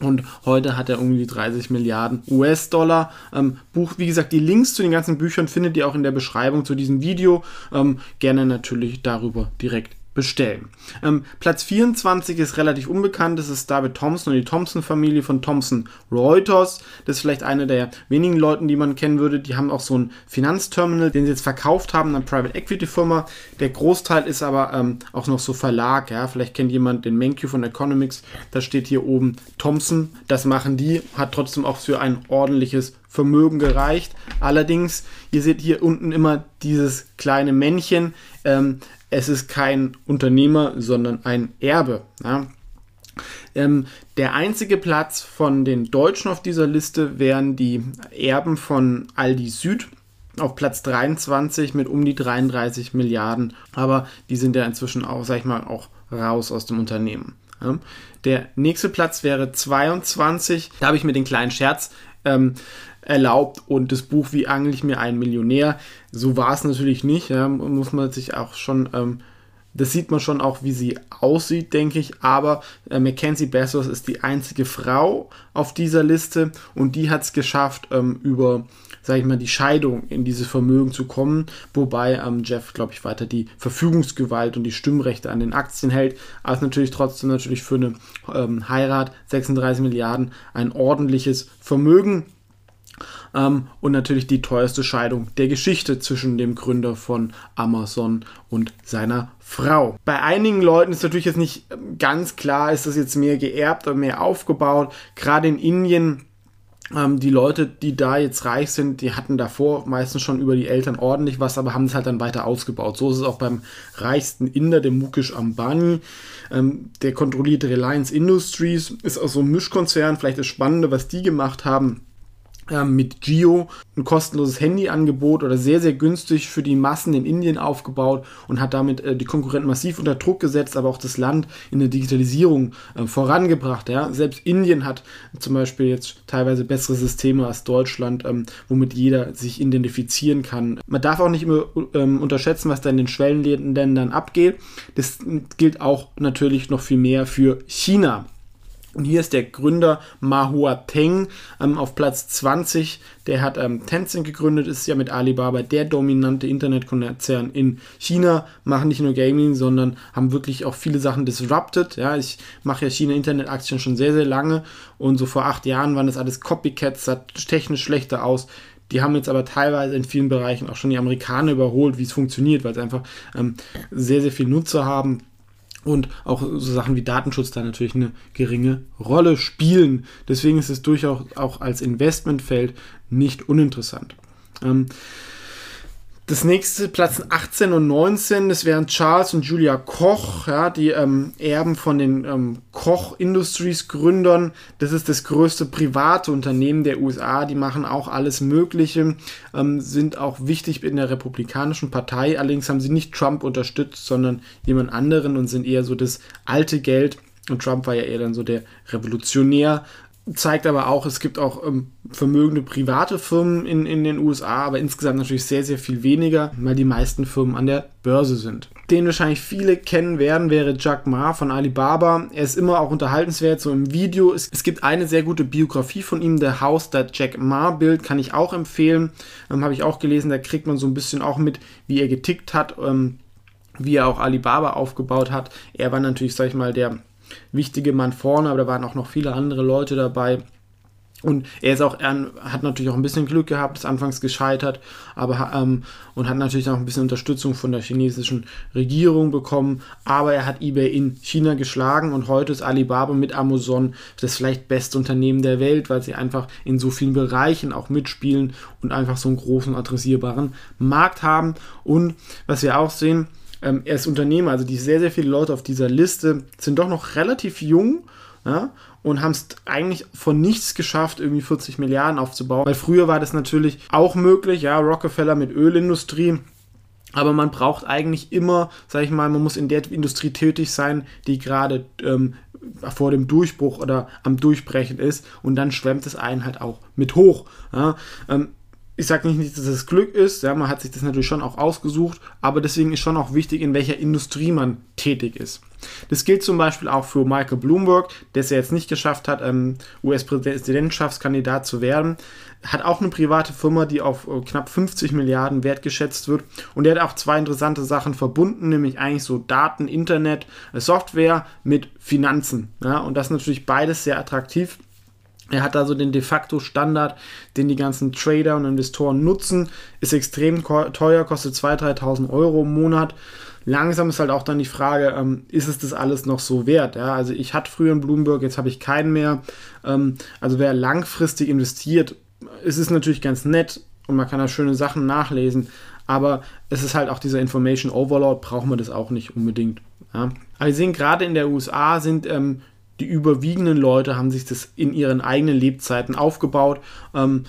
Und heute hat er irgendwie 30 Milliarden US-Dollar. Ähm, Buch, wie gesagt, die Links zu den ganzen Büchern findet ihr auch in der Beschreibung zu diesem Video. Ähm, gerne natürlich darüber direkt bestellen. Ähm, Platz 24 ist relativ unbekannt. Das ist David Thompson und die Thompson-Familie von Thompson Reuters. Das ist vielleicht eine der wenigen Leute, die man kennen würde. Die haben auch so ein Finanzterminal, den sie jetzt verkauft haben, eine Private Equity Firma. Der Großteil ist aber ähm, auch noch so Verlag. Ja, vielleicht kennt jemand den Menkyu von Economics. Da steht hier oben Thompson. Das machen die. Hat trotzdem auch für ein ordentliches Vermögen gereicht. Allerdings, ihr seht hier unten immer dieses kleine Männchen. Ähm, es ist kein Unternehmer, sondern ein Erbe. Ja. Ähm, der einzige Platz von den Deutschen auf dieser Liste wären die Erben von Aldi Süd auf Platz 23 mit um die 33 Milliarden. Aber die sind ja inzwischen auch, sag ich mal, auch raus aus dem Unternehmen. Ja. Der nächste Platz wäre 22. Da habe ich mir den kleinen Scherz ähm, erlaubt und das Buch Wie angle ich mir einen Millionär. So war es natürlich nicht. Ja, muss man sich auch schon, ähm, das sieht man schon auch, wie sie aussieht, denke ich. Aber äh, Mackenzie Bezos ist die einzige Frau auf dieser Liste und die hat es geschafft, ähm, über sage ich mal, die Scheidung in dieses Vermögen zu kommen, wobei ähm, Jeff, glaube ich, weiter die Verfügungsgewalt und die Stimmrechte an den Aktien hält, aber natürlich trotzdem natürlich für eine ähm, Heirat 36 Milliarden ein ordentliches Vermögen ähm, und natürlich die teuerste Scheidung der Geschichte zwischen dem Gründer von Amazon und seiner Frau. Bei einigen Leuten ist natürlich jetzt nicht ähm, ganz klar, ist das jetzt mehr geerbt oder mehr aufgebaut. Gerade in Indien ähm, die Leute, die da jetzt reich sind, die hatten davor meistens schon über die Eltern ordentlich was, aber haben es halt dann weiter ausgebaut. So ist es auch beim reichsten Inder, dem Mukesh Ambani. Ähm, der kontrolliert Reliance Industries, ist auch so ein Mischkonzern. Vielleicht das Spannende, was die gemacht haben mit Gio ein kostenloses Handyangebot oder sehr, sehr günstig für die Massen in Indien aufgebaut und hat damit äh, die Konkurrenten massiv unter Druck gesetzt, aber auch das Land in der Digitalisierung äh, vorangebracht. Ja? Selbst Indien hat zum Beispiel jetzt teilweise bessere Systeme als Deutschland, ähm, womit jeder sich identifizieren kann. Man darf auch nicht immer ähm, unterschätzen, was da in den Schwellenländern abgeht. Das gilt auch natürlich noch viel mehr für China. Und hier ist der Gründer Mahua Peng ähm, auf Platz 20. Der hat ähm, Tencent gegründet, ist ja mit Alibaba der dominante Internetkonzern in China, machen nicht nur Gaming, sondern haben wirklich auch viele Sachen disrupted. Ja, ich mache ja China-Internetaktien schon sehr, sehr lange und so vor acht Jahren waren das alles Copycats, sah technisch schlechter aus. Die haben jetzt aber teilweise in vielen Bereichen auch schon die Amerikaner überholt, wie es funktioniert, weil sie einfach ähm, sehr, sehr viel Nutzer haben und auch so Sachen wie Datenschutz da natürlich eine geringe Rolle spielen. Deswegen ist es durchaus auch als Investmentfeld nicht uninteressant. Ähm, das nächste Platz 18 und 19, das wären Charles und Julia Koch, ja, die ähm, Erben von den ähm, Koch Industries Gründern. Das ist das größte private Unternehmen der USA. Die machen auch alles Mögliche, ähm, sind auch wichtig in der Republikanischen Partei. Allerdings haben sie nicht Trump unterstützt, sondern jemand anderen und sind eher so das alte Geld. Und Trump war ja eher dann so der Revolutionär zeigt aber auch, es gibt auch ähm, vermögende private Firmen in, in den USA, aber insgesamt natürlich sehr, sehr viel weniger, weil die meisten Firmen an der Börse sind. Den wahrscheinlich viele kennen werden, wäre Jack Ma von Alibaba. Er ist immer auch unterhaltenswert, so im Video. Es, es gibt eine sehr gute Biografie von ihm, The House That Jack Ma Built, kann ich auch empfehlen. Ähm, Habe ich auch gelesen, da kriegt man so ein bisschen auch mit, wie er getickt hat, ähm, wie er auch Alibaba aufgebaut hat. Er war natürlich, sag ich mal, der wichtige Mann vorne, aber da waren auch noch viele andere Leute dabei. Und er ist auch, er hat natürlich auch ein bisschen Glück gehabt, ist anfangs gescheitert, aber ähm, und hat natürlich auch ein bisschen Unterstützung von der chinesischen Regierung bekommen. Aber er hat eBay in China geschlagen und heute ist Alibaba mit Amazon das vielleicht beste Unternehmen der Welt, weil sie einfach in so vielen Bereichen auch mitspielen und einfach so einen großen adressierbaren Markt haben. Und was wir auch sehen, ähm, er ist Unternehmer, also die sehr, sehr viele Leute auf dieser Liste sind doch noch relativ jung. Ja, und haben es eigentlich von nichts geschafft, irgendwie 40 Milliarden aufzubauen. Weil früher war das natürlich auch möglich, ja, Rockefeller mit Ölindustrie. Aber man braucht eigentlich immer, sag ich mal, man muss in der Industrie tätig sein, die gerade ähm, vor dem Durchbruch oder am Durchbrechen ist. Und dann schwemmt es einen halt auch mit hoch. Ja. Ähm, ich sage nicht, dass es Glück ist, ja, man hat sich das natürlich schon auch ausgesucht, aber deswegen ist schon auch wichtig, in welcher Industrie man tätig ist. Das gilt zum Beispiel auch für Michael Bloomberg, der es ja jetzt nicht geschafft hat, ähm, US-Präsidentschaftskandidat zu werden. Hat auch eine private Firma, die auf äh, knapp 50 Milliarden wertgeschätzt wird. Und der hat auch zwei interessante Sachen verbunden, nämlich eigentlich so Daten, Internet, äh, Software mit Finanzen. Ja, und das ist natürlich beides sehr attraktiv. Er hat also den de facto Standard, den die ganzen Trader und Investoren nutzen. Ist extrem teuer, kostet 2.000, 3.000 Euro im Monat. Langsam ist halt auch dann die Frage, ähm, ist es das alles noch so wert? Ja? Also ich hatte früher einen Bloomberg, jetzt habe ich keinen mehr. Ähm, also wer langfristig investiert, es ist natürlich ganz nett und man kann da schöne Sachen nachlesen, aber es ist halt auch dieser Information Overload, brauchen wir das auch nicht unbedingt. Ja? Aber wir sehen gerade in der USA sind ähm, die überwiegenden Leute haben sich das in ihren eigenen Lebzeiten aufgebaut. Ähm,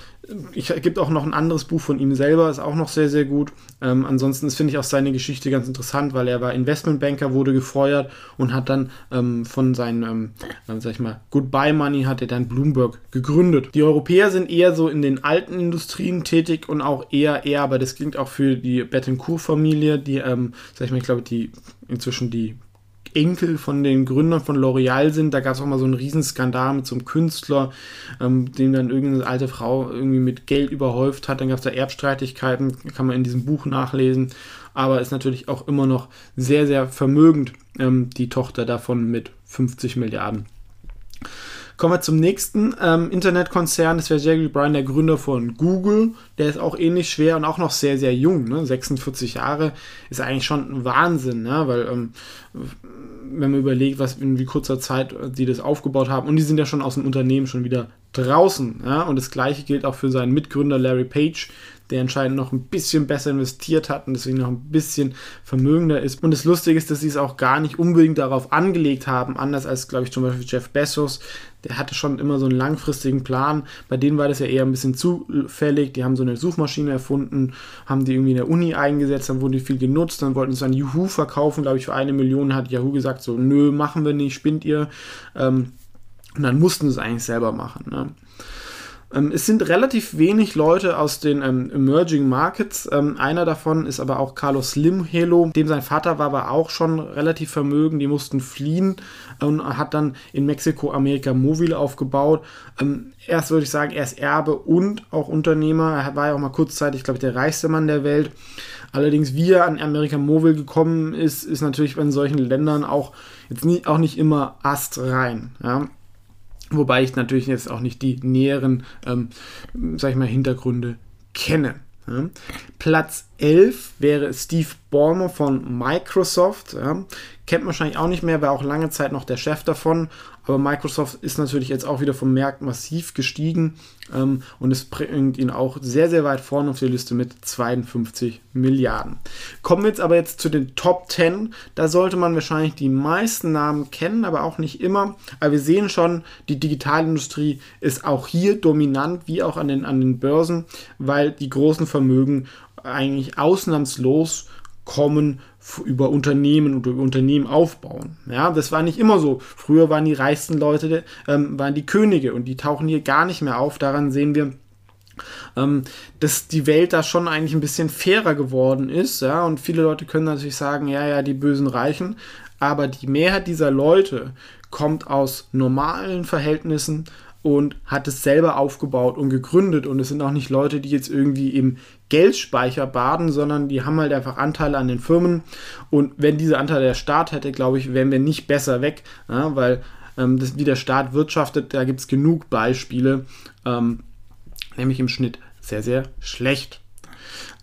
ich gibt auch noch ein anderes Buch von ihm selber, ist auch noch sehr, sehr gut. Ähm, ansonsten finde ich auch seine Geschichte ganz interessant, weil er war Investmentbanker, wurde gefeuert und hat dann ähm, von seinem, ähm, äh, sag ich mal, Goodbye Money hat er dann Bloomberg gegründet. Die Europäer sind eher so in den alten Industrien tätig und auch eher, eher, aber das klingt auch für die Bettencourt-Familie, die, ähm, sag ich mal, ich glaube, die inzwischen die Enkel von den Gründern von L'Oreal sind. Da gab es auch mal so einen Riesenskandal mit so einem Künstler, ähm, den dann irgendeine alte Frau irgendwie mit Geld überhäuft hat. Dann gab es da Erbstreitigkeiten, kann man in diesem Buch nachlesen. Aber ist natürlich auch immer noch sehr, sehr vermögend, ähm, die Tochter davon mit 50 Milliarden. Kommen wir zum nächsten ähm, Internetkonzern. Das wäre Sergey Brin, der Gründer von Google. Der ist auch ähnlich schwer und auch noch sehr, sehr jung. Ne? 46 Jahre ist eigentlich schon ein Wahnsinn, ne? weil ähm, wenn man überlegt, was in wie kurzer Zeit die das aufgebaut haben. Und die sind ja schon aus dem Unternehmen schon wieder draußen. Ja? Und das gleiche gilt auch für seinen Mitgründer Larry Page, der anscheinend noch ein bisschen besser investiert hat und deswegen noch ein bisschen vermögender ist. Und das Lustige ist, dass sie es auch gar nicht unbedingt darauf angelegt haben, anders als, glaube ich, zum Beispiel Jeff Bezos. Der hatte schon immer so einen langfristigen Plan. Bei denen war das ja eher ein bisschen zufällig. Die haben so eine Suchmaschine erfunden, haben die irgendwie in der Uni eingesetzt, dann wurden die viel genutzt, dann wollten sie an Yahoo verkaufen, glaube ich, für eine Million hat Yahoo gesagt, so, nö, machen wir nicht, spinnt ihr. Ähm, und dann mussten sie es eigentlich selber machen. Ne? Ähm, es sind relativ wenig Leute aus den ähm, Emerging Markets. Ähm, einer davon ist aber auch Carlos Slim Helo, dem sein Vater war aber auch schon relativ vermögen. Die mussten fliehen und hat dann in Mexiko Amerika Mobile aufgebaut. Ähm, erst würde ich sagen, er ist Erbe und auch Unternehmer. Er war ja auch mal kurzzeitig, glaube ich, der reichste Mann der Welt. Allerdings, wie er an Amerika Mobile gekommen ist, ist natürlich in solchen Ländern auch jetzt nie, auch nicht immer astrein. Ja. Wobei ich natürlich jetzt auch nicht die näheren, ähm, sag ich mal, Hintergründe kenne. Ja. Platz 11 wäre Steve Ballmer von Microsoft. Ja. Kennt man wahrscheinlich auch nicht mehr, war auch lange Zeit noch der Chef davon. Aber Microsoft ist natürlich jetzt auch wieder vom Markt massiv gestiegen ähm, und es bringt ihn auch sehr, sehr weit vorne auf die Liste mit 52 Milliarden. Kommen wir jetzt aber jetzt zu den Top 10. Da sollte man wahrscheinlich die meisten Namen kennen, aber auch nicht immer. Aber wir sehen schon, die Digitalindustrie ist auch hier dominant, wie auch an den, an den Börsen, weil die großen Vermögen eigentlich ausnahmslos kommen über Unternehmen und über Unternehmen aufbauen. Ja, das war nicht immer so. Früher waren die reichsten Leute, ähm, waren die Könige und die tauchen hier gar nicht mehr auf. Daran sehen wir, ähm, dass die Welt da schon eigentlich ein bisschen fairer geworden ist. Ja, und viele Leute können natürlich sagen, ja, ja, die bösen Reichen. Aber die Mehrheit dieser Leute kommt aus normalen Verhältnissen und hat es selber aufgebaut und gegründet. Und es sind auch nicht Leute, die jetzt irgendwie im Geldspeicher baden, sondern die haben halt einfach Anteile an den Firmen. Und wenn diese Anteile der Staat hätte, glaube ich, wären wir nicht besser weg, ja, weil ähm, das, wie der Staat wirtschaftet, da gibt es genug Beispiele, ähm, nämlich im Schnitt sehr, sehr schlecht.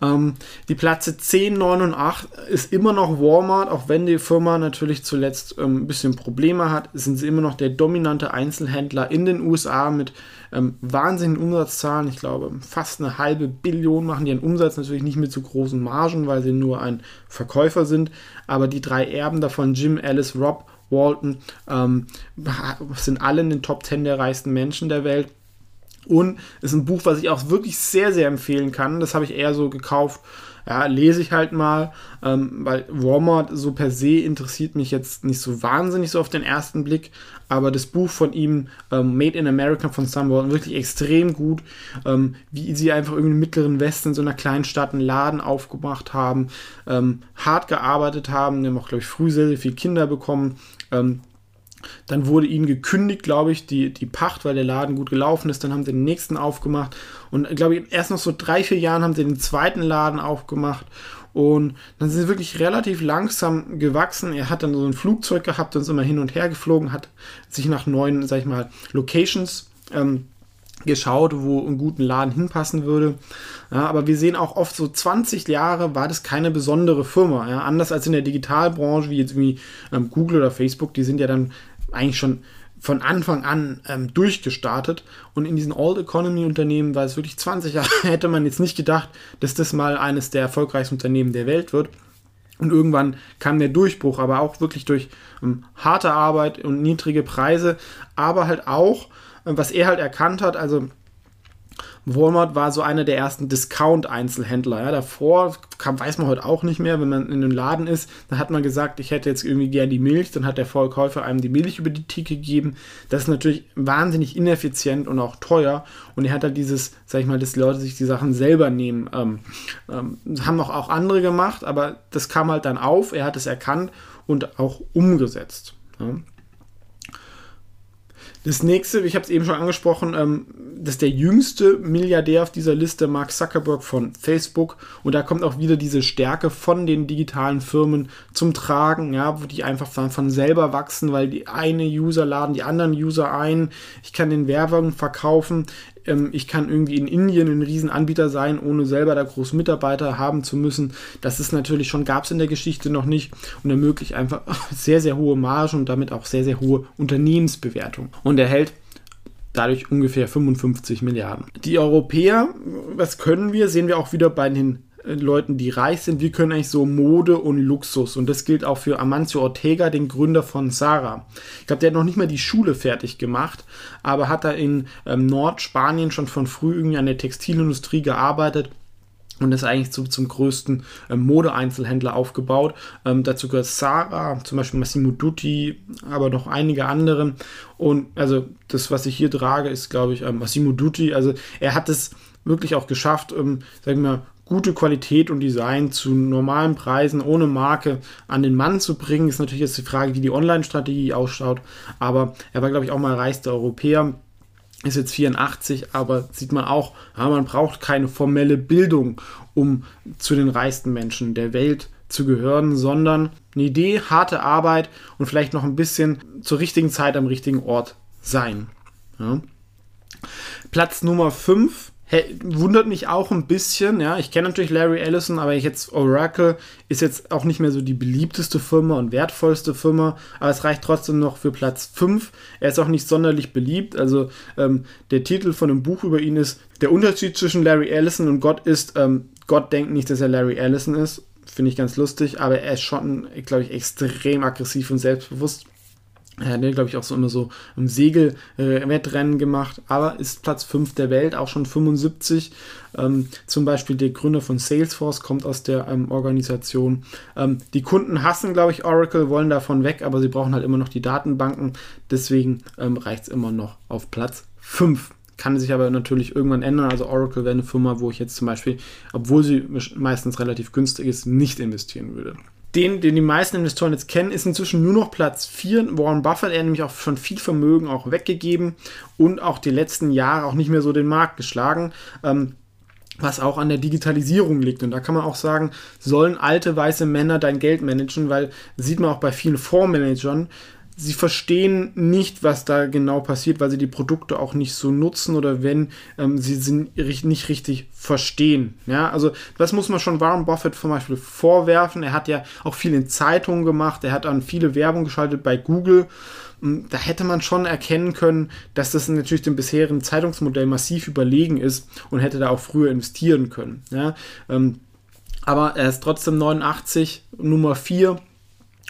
Ähm, die Plätze 10, 9 und 8 ist immer noch Walmart, auch wenn die Firma natürlich zuletzt ähm, ein bisschen Probleme hat, sind sie immer noch der dominante Einzelhändler in den USA mit ähm, wahnsinnigen Umsatzzahlen. Ich glaube, fast eine halbe Billion machen die einen Umsatz, natürlich nicht mit so großen Margen, weil sie nur ein Verkäufer sind. Aber die drei Erben davon, Jim, Alice, Rob, Walton, ähm, sind alle in den Top 10 der reichsten Menschen der Welt. Und ist ein Buch, was ich auch wirklich sehr, sehr empfehlen kann. Das habe ich eher so gekauft. Ja, lese ich halt mal, ähm, weil Walmart so per se interessiert mich jetzt nicht so wahnsinnig so auf den ersten Blick, aber das Buch von ihm, ähm, Made in America von Sam wirklich extrem gut, ähm, wie sie einfach irgendwie im mittleren Westen in so einer kleinen Stadt einen Laden aufgemacht haben, ähm, hart gearbeitet haben, die haben auch, glaube ich, früh sehr, sehr viele Kinder bekommen, ähm, dann wurde ihnen gekündigt, glaube ich, die, die Pacht, weil der Laden gut gelaufen ist. Dann haben sie den nächsten aufgemacht. Und glaube ich, erst noch so drei, vier Jahren haben sie den zweiten Laden aufgemacht. Und dann sind sie wirklich relativ langsam gewachsen. Er hat dann so ein Flugzeug gehabt und ist immer hin und her geflogen, hat sich nach neuen, sag ich mal, Locations ähm, geschaut, wo einen guten Laden hinpassen würde. Ja, aber wir sehen auch oft so 20 Jahre war das keine besondere Firma. Ja, anders als in der Digitalbranche, wie jetzt wie ähm, Google oder Facebook, die sind ja dann eigentlich schon von Anfang an ähm, durchgestartet. Und in diesen Old Economy Unternehmen war es wirklich 20 Jahre, hätte man jetzt nicht gedacht, dass das mal eines der erfolgreichsten Unternehmen der Welt wird. Und irgendwann kam der Durchbruch, aber auch wirklich durch ähm, harte Arbeit und niedrige Preise, aber halt auch, was er halt erkannt hat, also Walmart war so einer der ersten Discount-Einzelhändler. Ja. Davor kam, weiß man heute auch nicht mehr, wenn man in einem Laden ist, dann hat man gesagt, ich hätte jetzt irgendwie gern die Milch, dann hat der Verkäufer einem die Milch über die Theke gegeben. Das ist natürlich wahnsinnig ineffizient und auch teuer. Und er hat halt dieses, sag ich mal, dass die Leute sich die Sachen selber nehmen. Ähm, ähm, haben auch, auch andere gemacht, aber das kam halt dann auf, er hat es erkannt und auch umgesetzt. Ja. Das nächste, ich habe es eben schon angesprochen, ähm, das ist der jüngste Milliardär auf dieser Liste, Mark Zuckerberg von Facebook. Und da kommt auch wieder diese Stärke von den digitalen Firmen zum Tragen, ja, wo die einfach von, von selber wachsen, weil die eine User laden die anderen User ein. Ich kann den Werbung verkaufen ähm, ich kann irgendwie in Indien ein Riesenanbieter sein, ohne selber da groß Mitarbeiter haben zu müssen. Das ist natürlich schon, gab es in der Geschichte noch nicht und ermöglicht einfach sehr, sehr hohe Margen und damit auch sehr, sehr hohe Unternehmensbewertung. Und erhält dadurch ungefähr 55 Milliarden. Die Europäer, was können wir, sehen wir auch wieder bei den Leuten, die reich sind, wir können eigentlich so Mode und Luxus. Und das gilt auch für Amancio Ortega, den Gründer von Sarah. Ich glaube, der hat noch nicht mal die Schule fertig gemacht, aber hat da in ähm, Nordspanien schon von früh irgendwie an der Textilindustrie gearbeitet und ist eigentlich zu, zum größten ähm, Modeeinzelhändler aufgebaut. Ähm, dazu gehört Sarah, zum Beispiel Massimo Dutti, aber noch einige andere. Und also das, was ich hier trage, ist, glaube ich, ähm, Massimo Dutti. Also er hat es wirklich auch geschafft, ähm, sagen wir mal, gute Qualität und Design zu normalen Preisen ohne Marke an den Mann zu bringen. Ist natürlich jetzt die Frage, wie die Online-Strategie ausschaut. Aber er war, glaube ich, auch mal reichster Europäer. Ist jetzt 84, aber sieht man auch, ja, man braucht keine formelle Bildung, um zu den reichsten Menschen der Welt zu gehören, sondern eine Idee, harte Arbeit und vielleicht noch ein bisschen zur richtigen Zeit am richtigen Ort sein. Ja. Platz Nummer 5 Hey, wundert mich auch ein bisschen, ja. Ich kenne natürlich Larry Ellison, aber jetzt Oracle ist jetzt auch nicht mehr so die beliebteste Firma und wertvollste Firma, aber es reicht trotzdem noch für Platz 5. Er ist auch nicht sonderlich beliebt. Also ähm, der Titel von einem Buch über ihn ist Der Unterschied zwischen Larry Ellison und Gott ist, ähm, Gott denkt nicht, dass er Larry Ellison ist. Finde ich ganz lustig, aber er ist schon, glaube ich, extrem aggressiv und selbstbewusst. Er hat, glaube ich, auch so immer so im Segelwettrennen äh, gemacht, aber ist Platz 5 der Welt, auch schon 75. Ähm, zum Beispiel der Gründer von Salesforce kommt aus der ähm, Organisation. Ähm, die Kunden hassen, glaube ich, Oracle, wollen davon weg, aber sie brauchen halt immer noch die Datenbanken. Deswegen ähm, reicht es immer noch auf Platz 5. Kann sich aber natürlich irgendwann ändern. Also Oracle wäre eine Firma, wo ich jetzt zum Beispiel, obwohl sie meistens relativ günstig ist, nicht investieren würde den, den die meisten Investoren jetzt kennen, ist inzwischen nur noch Platz 4. Warren Buffett, er hat nämlich auch schon viel Vermögen auch weggegeben und auch die letzten Jahre auch nicht mehr so den Markt geschlagen. Ähm, was auch an der Digitalisierung liegt. Und da kann man auch sagen, sollen alte weiße Männer dein Geld managen, weil sieht man auch bei vielen Fondsmanagern, sie verstehen nicht, was da genau passiert, weil sie die Produkte auch nicht so nutzen oder wenn ähm, sie sie nicht richtig verstehen. Ja, also das muss man schon Warren Buffett zum Beispiel vorwerfen. Er hat ja auch viel in Zeitungen gemacht, er hat an viele Werbung geschaltet bei Google. Hm, da hätte man schon erkennen können, dass das natürlich dem bisherigen Zeitungsmodell massiv überlegen ist und hätte da auch früher investieren können. Ja, ähm, aber er ist trotzdem 89, Nummer 4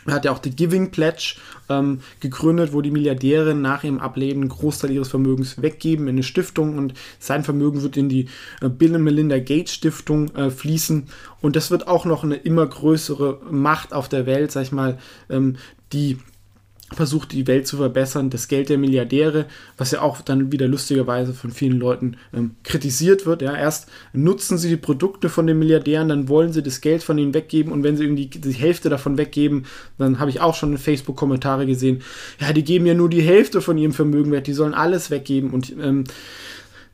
er hat ja auch die Giving Pledge ähm, gegründet, wo die Milliardäre nach ihrem Ableben einen Großteil ihres Vermögens weggeben in eine Stiftung und sein Vermögen wird in die äh, Bill und Melinda Gates Stiftung äh, fließen. Und das wird auch noch eine immer größere Macht auf der Welt, sag ich mal, ähm, die versucht, die Welt zu verbessern, das Geld der Milliardäre, was ja auch dann wieder lustigerweise von vielen Leuten ähm, kritisiert wird. Ja, erst nutzen sie die Produkte von den Milliardären, dann wollen sie das Geld von ihnen weggeben und wenn sie irgendwie die Hälfte davon weggeben, dann habe ich auch schon in Facebook-Kommentare gesehen, ja, die geben ja nur die Hälfte von ihrem Vermögen weg, die sollen alles weggeben und ähm,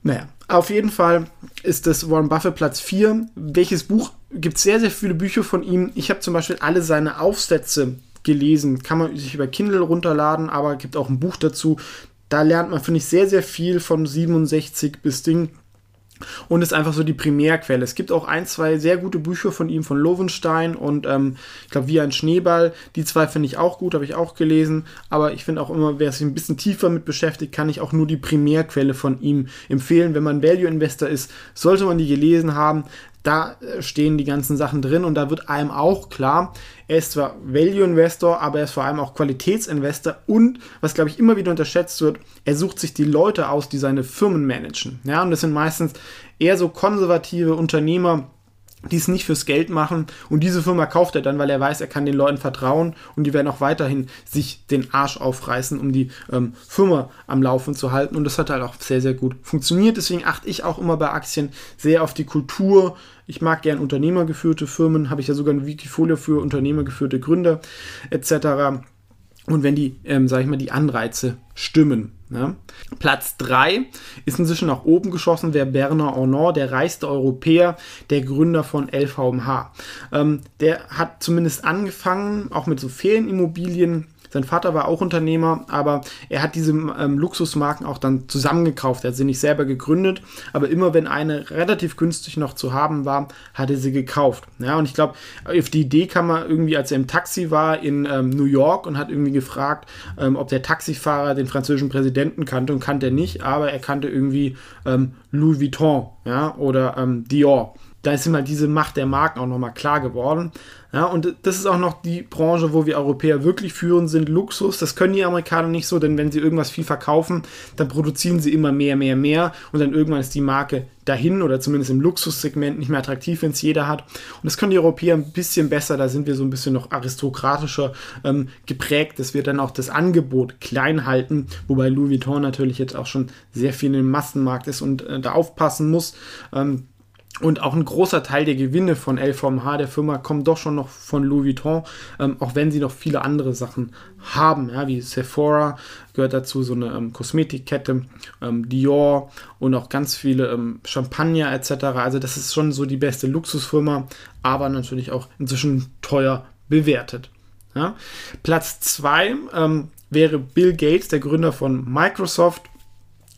naja, auf jeden Fall ist das Warren Buffett Platz 4. Welches Buch? Gibt sehr, sehr viele Bücher von ihm. Ich habe zum Beispiel alle seine Aufsätze gelesen. Kann man sich über Kindle runterladen, aber gibt auch ein Buch dazu. Da lernt man, finde ich, sehr, sehr viel von 67 bis Ding. Und ist einfach so die Primärquelle. Es gibt auch ein, zwei sehr gute Bücher von ihm, von Lovenstein und ähm, ich glaube, wie ein Schneeball. Die zwei finde ich auch gut, habe ich auch gelesen. Aber ich finde auch immer, wer sich ein bisschen tiefer mit beschäftigt, kann ich auch nur die Primärquelle von ihm empfehlen. Wenn man Value Investor ist, sollte man die gelesen haben. Da äh, stehen die ganzen Sachen drin und da wird einem auch klar, er ist zwar Value Investor, aber er ist vor allem auch Qualitätsinvestor und, was glaube ich immer wieder unterschätzt wird, er sucht sich die Leute aus, die seine Firmen managen. Ja, und das sind meistens eher so konservative Unternehmer, die es nicht fürs Geld machen und diese Firma kauft er dann, weil er weiß, er kann den Leuten vertrauen und die werden auch weiterhin sich den Arsch aufreißen, um die ähm, Firma am Laufen zu halten und das hat halt auch sehr, sehr gut funktioniert. Deswegen achte ich auch immer bei Aktien sehr auf die Kultur. Ich mag gern unternehmergeführte Firmen, habe ich ja sogar ein Wikifolio für unternehmergeführte Gründer etc. Und wenn die, ähm, sage ich mal, die Anreize stimmen. Ja. Platz 3 ist inzwischen nach oben geschossen, wäre Bernard Arnault, der reichste Europäer, der Gründer von LVMH. Ähm, der hat zumindest angefangen, auch mit so Ferienimmobilien sein Vater war auch Unternehmer, aber er hat diese ähm, Luxusmarken auch dann zusammengekauft. Er hat sie nicht selber gegründet, aber immer wenn eine relativ günstig noch zu haben war, hat er sie gekauft. Ja, und ich glaube, auf die Idee kam er irgendwie, als er im Taxi war in ähm, New York und hat irgendwie gefragt, ähm, ob der Taxifahrer den französischen Präsidenten kannte und kannte er nicht, aber er kannte irgendwie ähm, Louis Vuitton ja, oder ähm, Dior da ist halt diese Macht der Marken auch nochmal klar geworden. Ja, und das ist auch noch die Branche, wo wir Europäer wirklich führen sind, Luxus. Das können die Amerikaner nicht so, denn wenn sie irgendwas viel verkaufen, dann produzieren sie immer mehr, mehr, mehr und dann irgendwann ist die Marke dahin oder zumindest im Luxussegment nicht mehr attraktiv, wenn es jeder hat. Und das können die Europäer ein bisschen besser, da sind wir so ein bisschen noch aristokratischer ähm, geprägt, dass wir dann auch das Angebot klein halten, wobei Louis Vuitton natürlich jetzt auch schon sehr viel im Massenmarkt ist und äh, da aufpassen muss. Ähm, und auch ein großer Teil der Gewinne von LVMH, der Firma, kommt doch schon noch von Louis Vuitton, ähm, auch wenn sie noch viele andere Sachen haben, ja, wie Sephora gehört dazu, so eine ähm, Kosmetikkette, ähm, Dior und auch ganz viele ähm, Champagner etc. Also das ist schon so die beste Luxusfirma, aber natürlich auch inzwischen teuer bewertet. Ja. Platz 2 ähm, wäre Bill Gates, der Gründer von Microsoft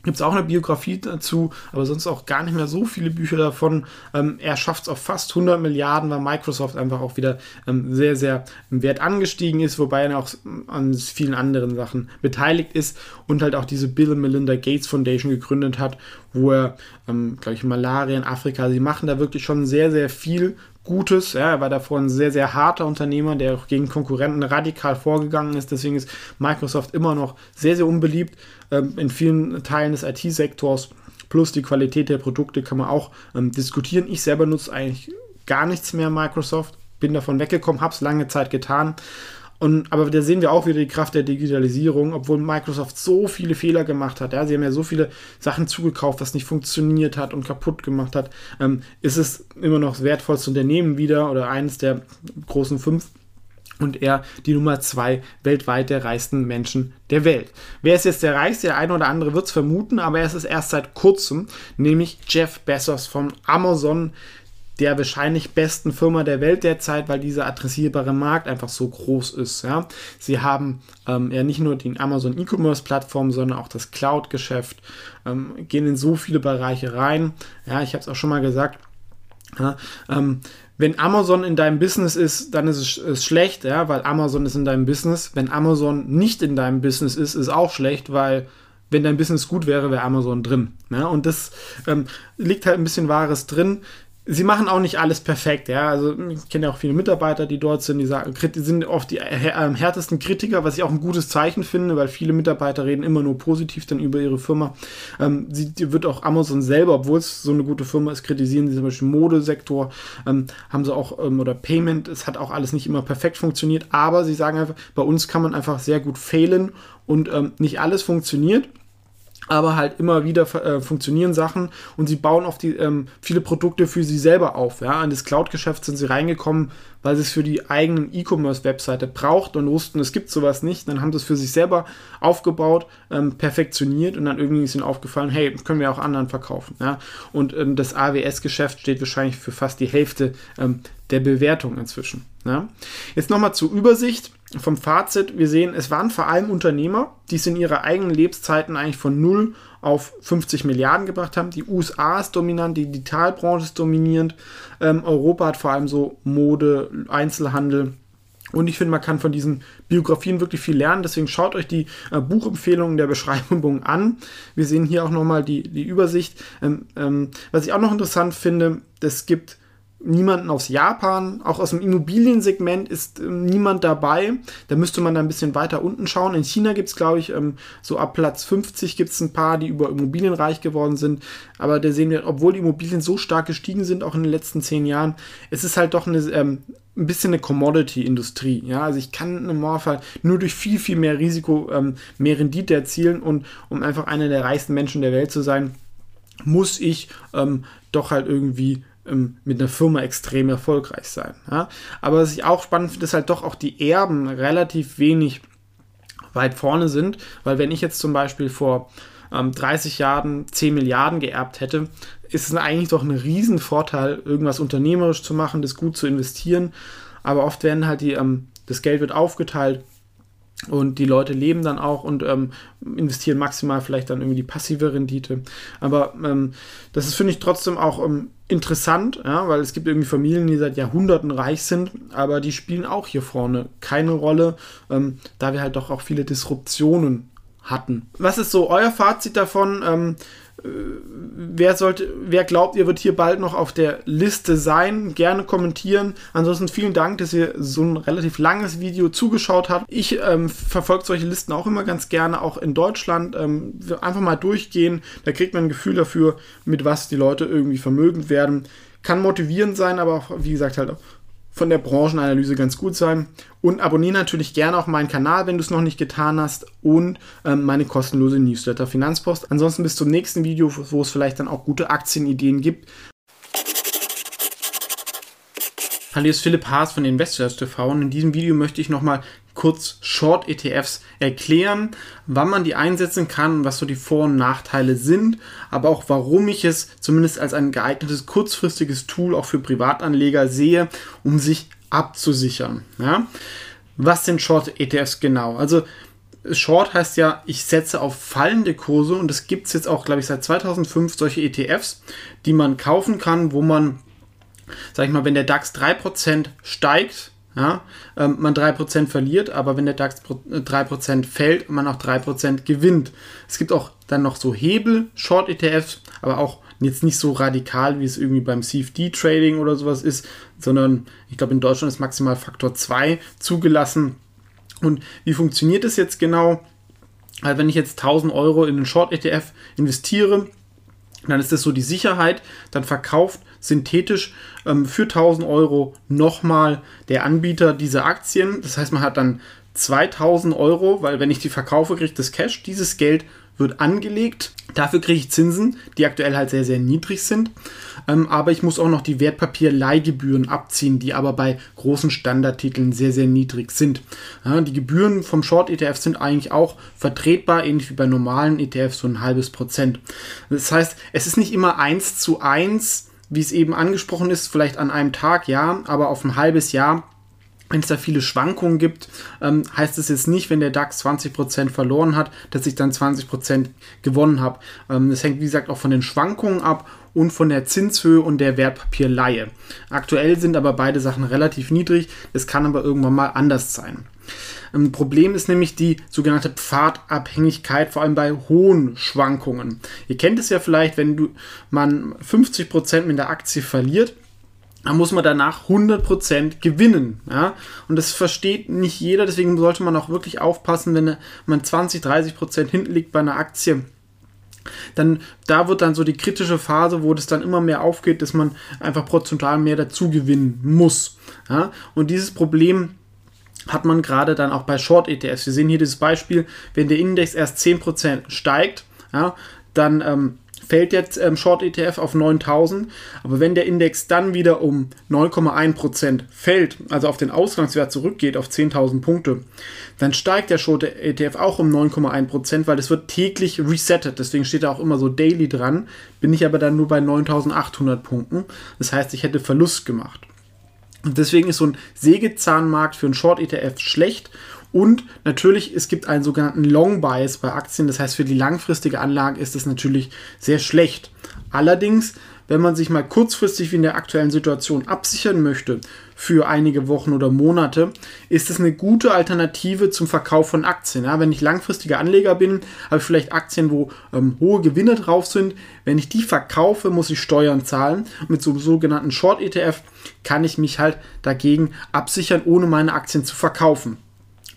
Gibt es auch eine Biografie dazu, aber sonst auch gar nicht mehr so viele Bücher davon. Ähm, er schafft es auf fast 100 Milliarden, weil Microsoft einfach auch wieder ähm, sehr, sehr im Wert angestiegen ist, wobei er auch an vielen anderen Sachen beteiligt ist und halt auch diese Bill und Melinda Gates Foundation gegründet hat, wo er, ähm, glaube ich, Malaria in Afrika, sie machen da wirklich schon sehr, sehr viel Gutes. Ja, er war davor ein sehr, sehr harter Unternehmer, der auch gegen Konkurrenten radikal vorgegangen ist. Deswegen ist Microsoft immer noch sehr, sehr unbeliebt in vielen Teilen des IT-Sektors. Plus die Qualität der Produkte kann man auch ähm, diskutieren. Ich selber nutze eigentlich gar nichts mehr Microsoft. Bin davon weggekommen, habe es lange Zeit getan. Und, aber da sehen wir auch wieder die Kraft der Digitalisierung, obwohl Microsoft so viele Fehler gemacht hat. Ja, sie haben ja so viele Sachen zugekauft, was nicht funktioniert hat und kaputt gemacht hat. Ähm, ist es immer noch das wertvollste Unternehmen wieder oder eines der großen fünf. Und er die Nummer zwei weltweit der reichsten Menschen der Welt. Wer ist jetzt der reichste? Der eine oder andere wird es vermuten, aber er ist es erst seit kurzem, nämlich Jeff Bezos von Amazon, der wahrscheinlich besten Firma der Welt derzeit, weil dieser adressierbare Markt einfach so groß ist. Ja. Sie haben ähm, ja nicht nur die Amazon E-Commerce-Plattform, sondern auch das Cloud-Geschäft, ähm, gehen in so viele Bereiche rein. Ja, ich habe es auch schon mal gesagt. Ja, ähm, wenn Amazon in deinem Business ist, dann ist es ist schlecht, ja, weil Amazon ist in deinem Business. Wenn Amazon nicht in deinem Business ist, ist auch schlecht, weil wenn dein Business gut wäre, wäre Amazon drin. Ja, und das ähm, liegt halt ein bisschen Wahres drin sie machen auch nicht alles perfekt, ja. Also ich kenne ja auch viele Mitarbeiter, die dort sind, die sagen, sind oft die härtesten Kritiker, was ich auch ein gutes Zeichen finde, weil viele Mitarbeiter reden immer nur positiv dann über ihre Firma. Ähm, sie wird auch Amazon selber, obwohl es so eine gute Firma ist, kritisieren sie zum Beispiel Modesektor, ähm, haben sie auch, ähm, oder Payment, es hat auch alles nicht immer perfekt funktioniert, aber sie sagen einfach, bei uns kann man einfach sehr gut fehlen und ähm, nicht alles funktioniert aber halt immer wieder äh, funktionieren Sachen und sie bauen auf die ähm, viele Produkte für sie selber auf. Ja, in das Cloud-Geschäft sind sie reingekommen, weil sie es für die eigenen E-Commerce-Webseite braucht und wussten, es gibt sowas nicht. Dann haben sie es für sich selber aufgebaut, ähm, perfektioniert und dann irgendwie ist ihnen aufgefallen, hey, können wir auch anderen verkaufen. Ja, und ähm, das AWS-Geschäft steht wahrscheinlich für fast die Hälfte ähm, der Bewertung inzwischen. Ja. Jetzt nochmal zur Übersicht vom Fazit, wir sehen, es waren vor allem Unternehmer, die es in ihrer eigenen Lebenszeiten eigentlich von 0 auf 50 Milliarden gebracht haben. Die USA ist dominant, die Digitalbranche ist dominierend. Ähm, Europa hat vor allem so Mode, Einzelhandel. Und ich finde, man kann von diesen Biografien wirklich viel lernen. Deswegen schaut euch die äh, Buchempfehlungen der Beschreibung an. Wir sehen hier auch nochmal die, die Übersicht. Ähm, ähm, was ich auch noch interessant finde, es gibt niemanden aus Japan, auch aus dem Immobiliensegment ist ähm, niemand dabei. Da müsste man da ein bisschen weiter unten schauen. In China gibt es, glaube ich, ähm, so ab Platz 50 gibt es ein paar, die über Immobilien reich geworden sind. Aber da sehen wir, obwohl die Immobilien so stark gestiegen sind, auch in den letzten zehn Jahren, es ist halt doch eine, ähm, ein bisschen eine Commodity-Industrie. Ja, also ich kann im Normalfall nur durch viel, viel mehr Risiko ähm, mehr Rendite erzielen und um einfach einer der reichsten Menschen der Welt zu sein, muss ich ähm, doch halt irgendwie ähm, mit einer Firma extrem erfolgreich sein. Ja? Aber was ich auch spannend finde, ist halt doch auch die Erben relativ wenig weit vorne sind, weil wenn ich jetzt zum Beispiel vor ähm, 30 Jahren 10 Milliarden geerbt hätte, ist es eigentlich doch ein Riesenvorteil, irgendwas unternehmerisch zu machen, das gut zu investieren. Aber oft werden halt die, ähm, das Geld wird aufgeteilt und die Leute leben dann auch und ähm, investieren maximal vielleicht dann irgendwie die passive Rendite. Aber ähm, das ist, finde ich, trotzdem auch ähm, interessant, ja, weil es gibt irgendwie Familien, die seit Jahrhunderten reich sind, aber die spielen auch hier vorne keine Rolle, ähm, da wir halt doch auch viele Disruptionen hatten. Was ist so euer Fazit davon? Ähm, wer sollte, wer glaubt, ihr wird hier bald noch auf der Liste sein, gerne kommentieren. Ansonsten vielen Dank, dass ihr so ein relativ langes Video zugeschaut habt. Ich ähm, verfolge solche Listen auch immer ganz gerne, auch in Deutschland. Ähm, einfach mal durchgehen, da kriegt man ein Gefühl dafür, mit was die Leute irgendwie vermögend werden. Kann motivierend sein, aber auch, wie gesagt, halt von der Branchenanalyse ganz gut sein. Und abonniere natürlich gerne auch meinen Kanal, wenn du es noch nicht getan hast. Und ähm, meine kostenlose Newsletter Finanzpost. Ansonsten bis zum nächsten Video, wo es vielleicht dann auch gute Aktienideen gibt. Hallo, hier ist Philipp Haas von Investors TV und in diesem Video möchte ich nochmal kurz Short-ETFs erklären, wann man die einsetzen kann was so die Vor- und Nachteile sind, aber auch warum ich es zumindest als ein geeignetes kurzfristiges Tool auch für Privatanleger sehe, um sich abzusichern. Ja? Was sind Short-ETFs genau? Also Short heißt ja, ich setze auf fallende Kurse und es gibt es jetzt auch, glaube ich, seit 2005 solche ETFs, die man kaufen kann, wo man, sag ich mal, wenn der DAX 3% steigt, ja, ähm, man 3% verliert, aber wenn der DAX 3% äh, fällt, man auch 3% gewinnt. Es gibt auch dann noch so Hebel, Short-ETFs, aber auch jetzt nicht so radikal, wie es irgendwie beim CFD-Trading oder sowas ist, sondern ich glaube, in Deutschland ist maximal Faktor 2 zugelassen. Und wie funktioniert das jetzt genau? Also wenn ich jetzt 1000 Euro in einen Short-ETF investiere, dann ist das so die Sicherheit, dann verkauft synthetisch ähm, für 1000 Euro nochmal der Anbieter diese Aktien. Das heißt, man hat dann 2000 Euro, weil wenn ich die verkaufe, kriegt das Cash. Dieses Geld wird angelegt. Dafür kriege ich Zinsen, die aktuell halt sehr, sehr niedrig sind. Ähm, aber ich muss auch noch die Wertpapierleihgebühren abziehen, die aber bei großen Standardtiteln sehr, sehr niedrig sind. Ja, die Gebühren vom Short-ETF sind eigentlich auch vertretbar, ähnlich wie bei normalen ETFs, so ein halbes Prozent. Das heißt, es ist nicht immer eins zu eins, wie es eben angesprochen ist, vielleicht an einem Tag, ja, aber auf ein halbes Jahr wenn es da viele Schwankungen gibt, ähm, heißt es jetzt nicht, wenn der DAX 20% verloren hat, dass ich dann 20% gewonnen habe. Ähm, das hängt, wie gesagt, auch von den Schwankungen ab und von der Zinshöhe und der Wertpapierleihe. Aktuell sind aber beide Sachen relativ niedrig. Das kann aber irgendwann mal anders sein. Ein Problem ist nämlich die sogenannte Pfadabhängigkeit, vor allem bei hohen Schwankungen. Ihr kennt es ja vielleicht, wenn du, man 50% mit der Aktie verliert, dann muss man danach 100% gewinnen. Ja? Und das versteht nicht jeder, deswegen sollte man auch wirklich aufpassen, wenn man 20, 30% hinten liegt bei einer Aktie. Dann, da wird dann so die kritische Phase, wo das dann immer mehr aufgeht, dass man einfach prozentual mehr dazu gewinnen muss. Ja? Und dieses Problem hat man gerade dann auch bei Short-ETFs. Wir sehen hier dieses Beispiel, wenn der Index erst 10% steigt, ja, dann ähm, fällt jetzt ähm, Short ETF auf 9000, aber wenn der Index dann wieder um 9,1% fällt, also auf den Ausgangswert zurückgeht auf 10.000 Punkte, dann steigt der Short ETF auch um 9,1%, weil es wird täglich resettet, deswegen steht da auch immer so daily dran, bin ich aber dann nur bei 9800 Punkten, das heißt, ich hätte Verlust gemacht. Und deswegen ist so ein Sägezahnmarkt für einen Short ETF schlecht und natürlich, es gibt einen sogenannten Long Bias bei Aktien. Das heißt, für die langfristige Anlage ist es natürlich sehr schlecht. Allerdings, wenn man sich mal kurzfristig wie in der aktuellen Situation absichern möchte für einige Wochen oder Monate, ist es eine gute Alternative zum Verkauf von Aktien. Ja, wenn ich langfristiger Anleger bin, habe ich vielleicht Aktien, wo ähm, hohe Gewinne drauf sind. Wenn ich die verkaufe, muss ich Steuern zahlen. Mit so einem sogenannten Short ETF kann ich mich halt dagegen absichern, ohne meine Aktien zu verkaufen.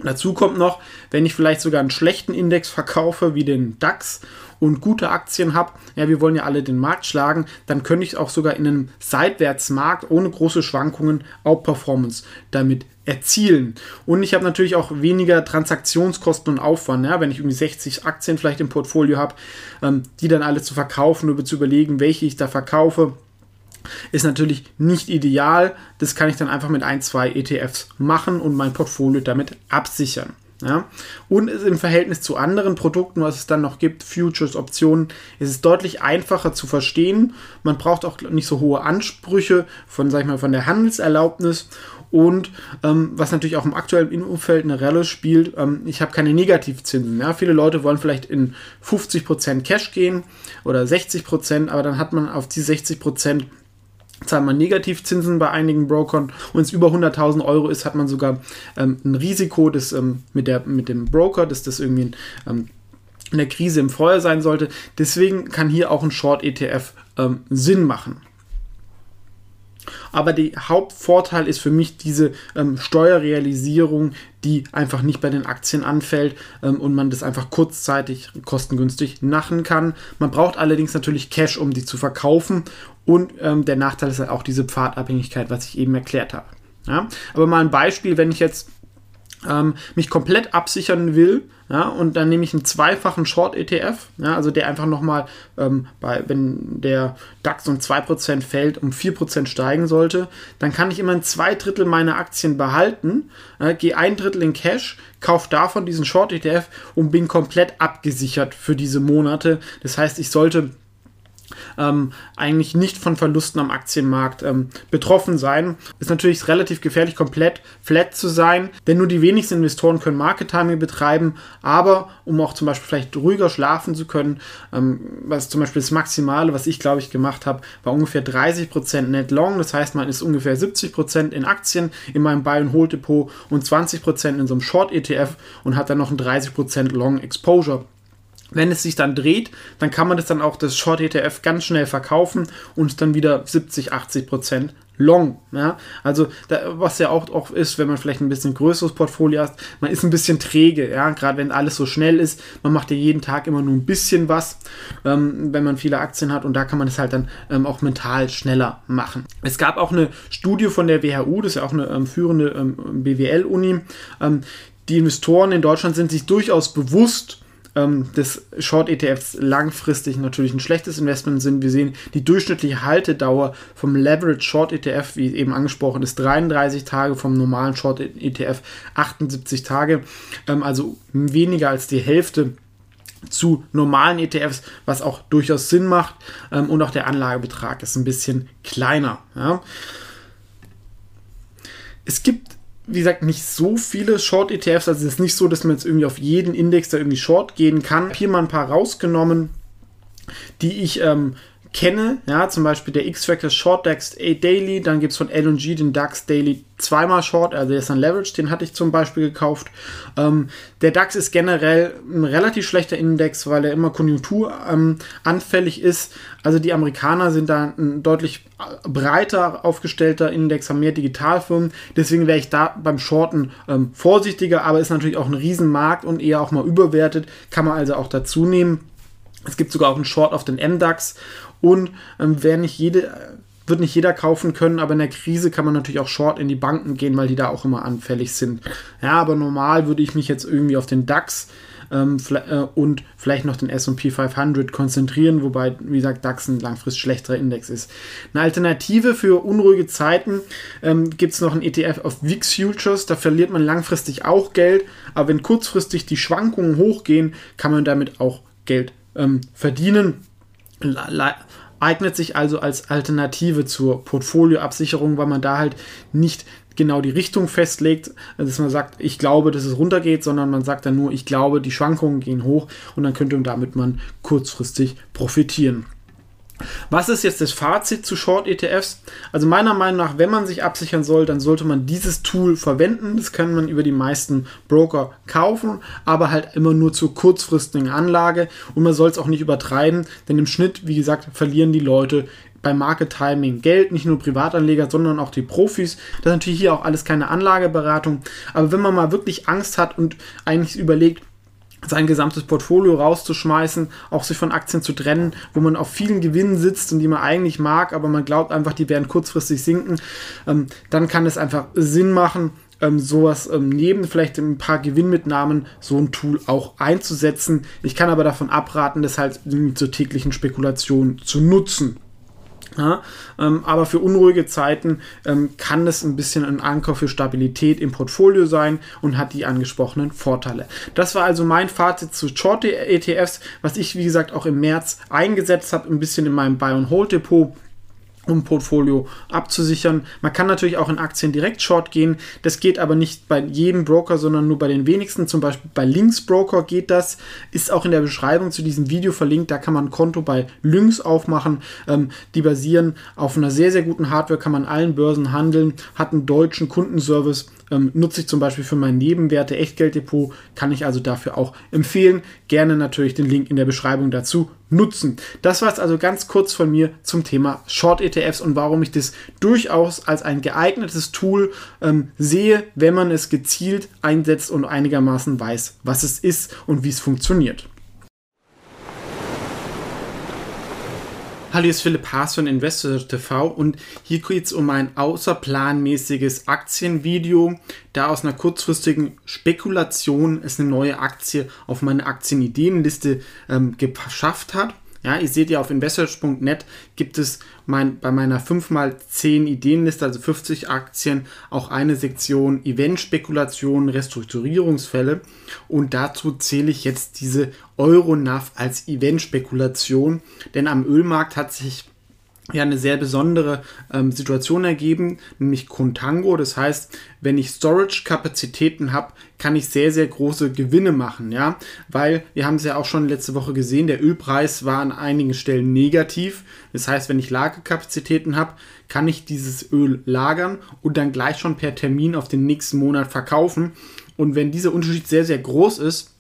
Dazu kommt noch, wenn ich vielleicht sogar einen schlechten Index verkaufe, wie den DAX, und gute Aktien habe, ja, wir wollen ja alle den Markt schlagen, dann könnte ich auch sogar in einem Seitwärtsmarkt ohne große Schwankungen Outperformance damit erzielen. Und ich habe natürlich auch weniger Transaktionskosten und Aufwand, ja, wenn ich irgendwie 60 Aktien vielleicht im Portfolio habe, ähm, die dann alle zu verkaufen oder zu überlegen, welche ich da verkaufe ist natürlich nicht ideal. Das kann ich dann einfach mit ein, zwei ETFs machen und mein Portfolio damit absichern. Ja? Und im Verhältnis zu anderen Produkten, was es dann noch gibt, Futures, Optionen, ist es deutlich einfacher zu verstehen. Man braucht auch nicht so hohe Ansprüche von, sag ich mal, von der Handelserlaubnis. Und ähm, was natürlich auch im aktuellen Umfeld eine Rolle spielt, ähm, ich habe keine Negativzinsen. Ja? Viele Leute wollen vielleicht in 50% Cash gehen oder 60%, aber dann hat man auf die 60% zahlt man Negativzinsen bei einigen Brokern. Wenn es über 100.000 Euro ist, hat man sogar ähm, ein Risiko das, ähm, mit, der, mit dem Broker, dass das irgendwie ähm, in der Krise im Feuer sein sollte. Deswegen kann hier auch ein Short-ETF ähm, Sinn machen. Aber der Hauptvorteil ist für mich diese ähm, Steuerrealisierung, die einfach nicht bei den Aktien anfällt ähm, und man das einfach kurzzeitig kostengünstig machen kann. Man braucht allerdings natürlich Cash, um die zu verkaufen. Und ähm, der Nachteil ist halt auch diese Pfadabhängigkeit, was ich eben erklärt habe. Ja? Aber mal ein Beispiel, wenn ich jetzt ähm, mich komplett absichern will, ja, und dann nehme ich einen zweifachen Short-ETF, ja, also der einfach nochmal, ähm, bei, wenn der DAX um 2% fällt, um 4% steigen sollte, dann kann ich immer ein zwei Drittel meiner Aktien behalten, äh, gehe ein Drittel in Cash, kaufe davon diesen Short-ETF und bin komplett abgesichert für diese Monate. Das heißt, ich sollte ähm, eigentlich nicht von Verlusten am Aktienmarkt ähm, betroffen sein. Ist natürlich relativ gefährlich, komplett flat zu sein, denn nur die wenigsten Investoren können Market Timing betreiben, aber um auch zum Beispiel vielleicht ruhiger schlafen zu können, ähm, was zum Beispiel das Maximale, was ich glaube ich gemacht habe, war ungefähr 30% Net Long, das heißt man ist ungefähr 70% in Aktien in meinem Buy and Hold Depot und 20% in so einem Short ETF und hat dann noch ein 30% Long Exposure. Wenn es sich dann dreht, dann kann man das dann auch das Short ETF ganz schnell verkaufen und dann wieder 70, 80 Prozent long. Ja? Also, da, was ja auch, auch ist, wenn man vielleicht ein bisschen größeres Portfolio hat, man ist ein bisschen träge, ja, gerade wenn alles so schnell ist. Man macht ja jeden Tag immer nur ein bisschen was, ähm, wenn man viele Aktien hat und da kann man es halt dann ähm, auch mental schneller machen. Es gab auch eine Studie von der WHU, das ist ja auch eine ähm, führende ähm, BWL-Uni. Ähm, die Investoren in Deutschland sind sich durchaus bewusst, ähm, des Short-ETFs langfristig natürlich ein schlechtes Investment sind. Wir sehen, die durchschnittliche Haltedauer vom Leverage Short-ETF, wie eben angesprochen, ist 33 Tage, vom normalen Short-ETF 78 Tage, ähm, also weniger als die Hälfte zu normalen ETFs, was auch durchaus Sinn macht. Ähm, und auch der Anlagebetrag ist ein bisschen kleiner. Ja. Es gibt, wie gesagt, nicht so viele Short-ETFs. Also es ist nicht so, dass man jetzt irgendwie auf jeden Index da irgendwie Short gehen kann. Hier mal ein paar rausgenommen, die ich ähm, kenne, ja, zum Beispiel der X-Factor Short DAX Daily, dann gibt es von L&G den DAX Daily zweimal Short, also der ist ein Leverage, den hatte ich zum Beispiel gekauft. Ähm, der DAX ist generell ein relativ schlechter Index, weil er immer konjunkturanfällig ähm, ist. Also die Amerikaner sind da ein deutlich breiter aufgestellter Index, haben mehr Digitalfirmen, deswegen wäre ich da beim Shorten ähm, vorsichtiger, aber ist natürlich auch ein Riesenmarkt und eher auch mal überwertet, kann man also auch dazu nehmen. Es gibt sogar auch einen Short auf den MDAX und ähm, wer nicht jede, wird nicht jeder kaufen können, aber in der Krise kann man natürlich auch short in die Banken gehen, weil die da auch immer anfällig sind. Ja, aber normal würde ich mich jetzt irgendwie auf den DAX ähm, äh, und vielleicht noch den SP 500 konzentrieren, wobei, wie gesagt, DAX ein langfristig schlechterer Index ist. Eine Alternative für unruhige Zeiten ähm, gibt es noch ein ETF auf VIX Futures, da verliert man langfristig auch Geld, aber wenn kurzfristig die Schwankungen hochgehen, kann man damit auch Geld ähm, verdienen eignet sich also als Alternative zur Portfolioabsicherung, weil man da halt nicht genau die Richtung festlegt, dass man sagt, ich glaube, dass es runtergeht, sondern man sagt dann nur, ich glaube, die Schwankungen gehen hoch und dann könnte damit man kurzfristig profitieren. Was ist jetzt das Fazit zu Short-ETFs? Also meiner Meinung nach, wenn man sich absichern soll, dann sollte man dieses Tool verwenden. Das kann man über die meisten Broker kaufen, aber halt immer nur zur kurzfristigen Anlage. Und man soll es auch nicht übertreiben, denn im Schnitt, wie gesagt, verlieren die Leute beim Market Timing Geld, nicht nur Privatanleger, sondern auch die Profis. Das ist natürlich hier auch alles keine Anlageberatung. Aber wenn man mal wirklich Angst hat und eigentlich überlegt, sein gesamtes Portfolio rauszuschmeißen, auch sich von Aktien zu trennen, wo man auf vielen Gewinnen sitzt und die man eigentlich mag, aber man glaubt einfach, die werden kurzfristig sinken, ähm, dann kann es einfach Sinn machen, ähm, sowas ähm, neben vielleicht ein paar Gewinnmitnahmen so ein Tool auch einzusetzen. Ich kann aber davon abraten, das halt zur täglichen Spekulation zu nutzen. Ja, ähm, aber für unruhige Zeiten ähm, kann es ein bisschen ein Anker für Stabilität im Portfolio sein und hat die angesprochenen Vorteile. Das war also mein Fazit zu Short ETFs, was ich wie gesagt auch im März eingesetzt habe, ein bisschen in meinem Buy and Hold Depot um Portfolio abzusichern. Man kann natürlich auch in Aktien direkt short gehen. Das geht aber nicht bei jedem Broker, sondern nur bei den wenigsten. Zum Beispiel bei Lynx Broker geht das. Ist auch in der Beschreibung zu diesem Video verlinkt. Da kann man ein Konto bei Lynx aufmachen. Ähm, die basieren auf einer sehr, sehr guten Hardware, kann man allen Börsen handeln, hat einen deutschen Kundenservice ähm, nutze ich zum Beispiel für mein Nebenwerte Echtgelddepot, kann ich also dafür auch empfehlen. Gerne natürlich den Link in der Beschreibung dazu nutzen. Das war es also ganz kurz von mir zum Thema Short ETFs und warum ich das durchaus als ein geeignetes Tool ähm, sehe, wenn man es gezielt einsetzt und einigermaßen weiß, was es ist und wie es funktioniert. Hallo, hier ist Philipp Haas von Investor TV und hier geht es um ein außerplanmäßiges Aktienvideo, da aus einer kurzfristigen Spekulation es eine neue Aktie auf meine Aktienideenliste ähm, geschafft hat. Ja, ihr seht ja auf investors.net gibt es mein, bei meiner 5x10 Ideenliste, also 50 Aktien, auch eine Sektion Event-Spekulationen, Restrukturierungsfälle. Und dazu zähle ich jetzt diese Euronav als Event-Spekulation, denn am Ölmarkt hat sich ja eine sehr besondere ähm, Situation ergeben, nämlich Contango. Das heißt, wenn ich Storage-Kapazitäten habe, kann ich sehr, sehr große Gewinne machen, ja, weil wir haben es ja auch schon letzte Woche gesehen, der Ölpreis war an einigen Stellen negativ. Das heißt, wenn ich Lagerkapazitäten habe, kann ich dieses Öl lagern und dann gleich schon per Termin auf den nächsten Monat verkaufen. Und wenn dieser Unterschied sehr, sehr groß ist,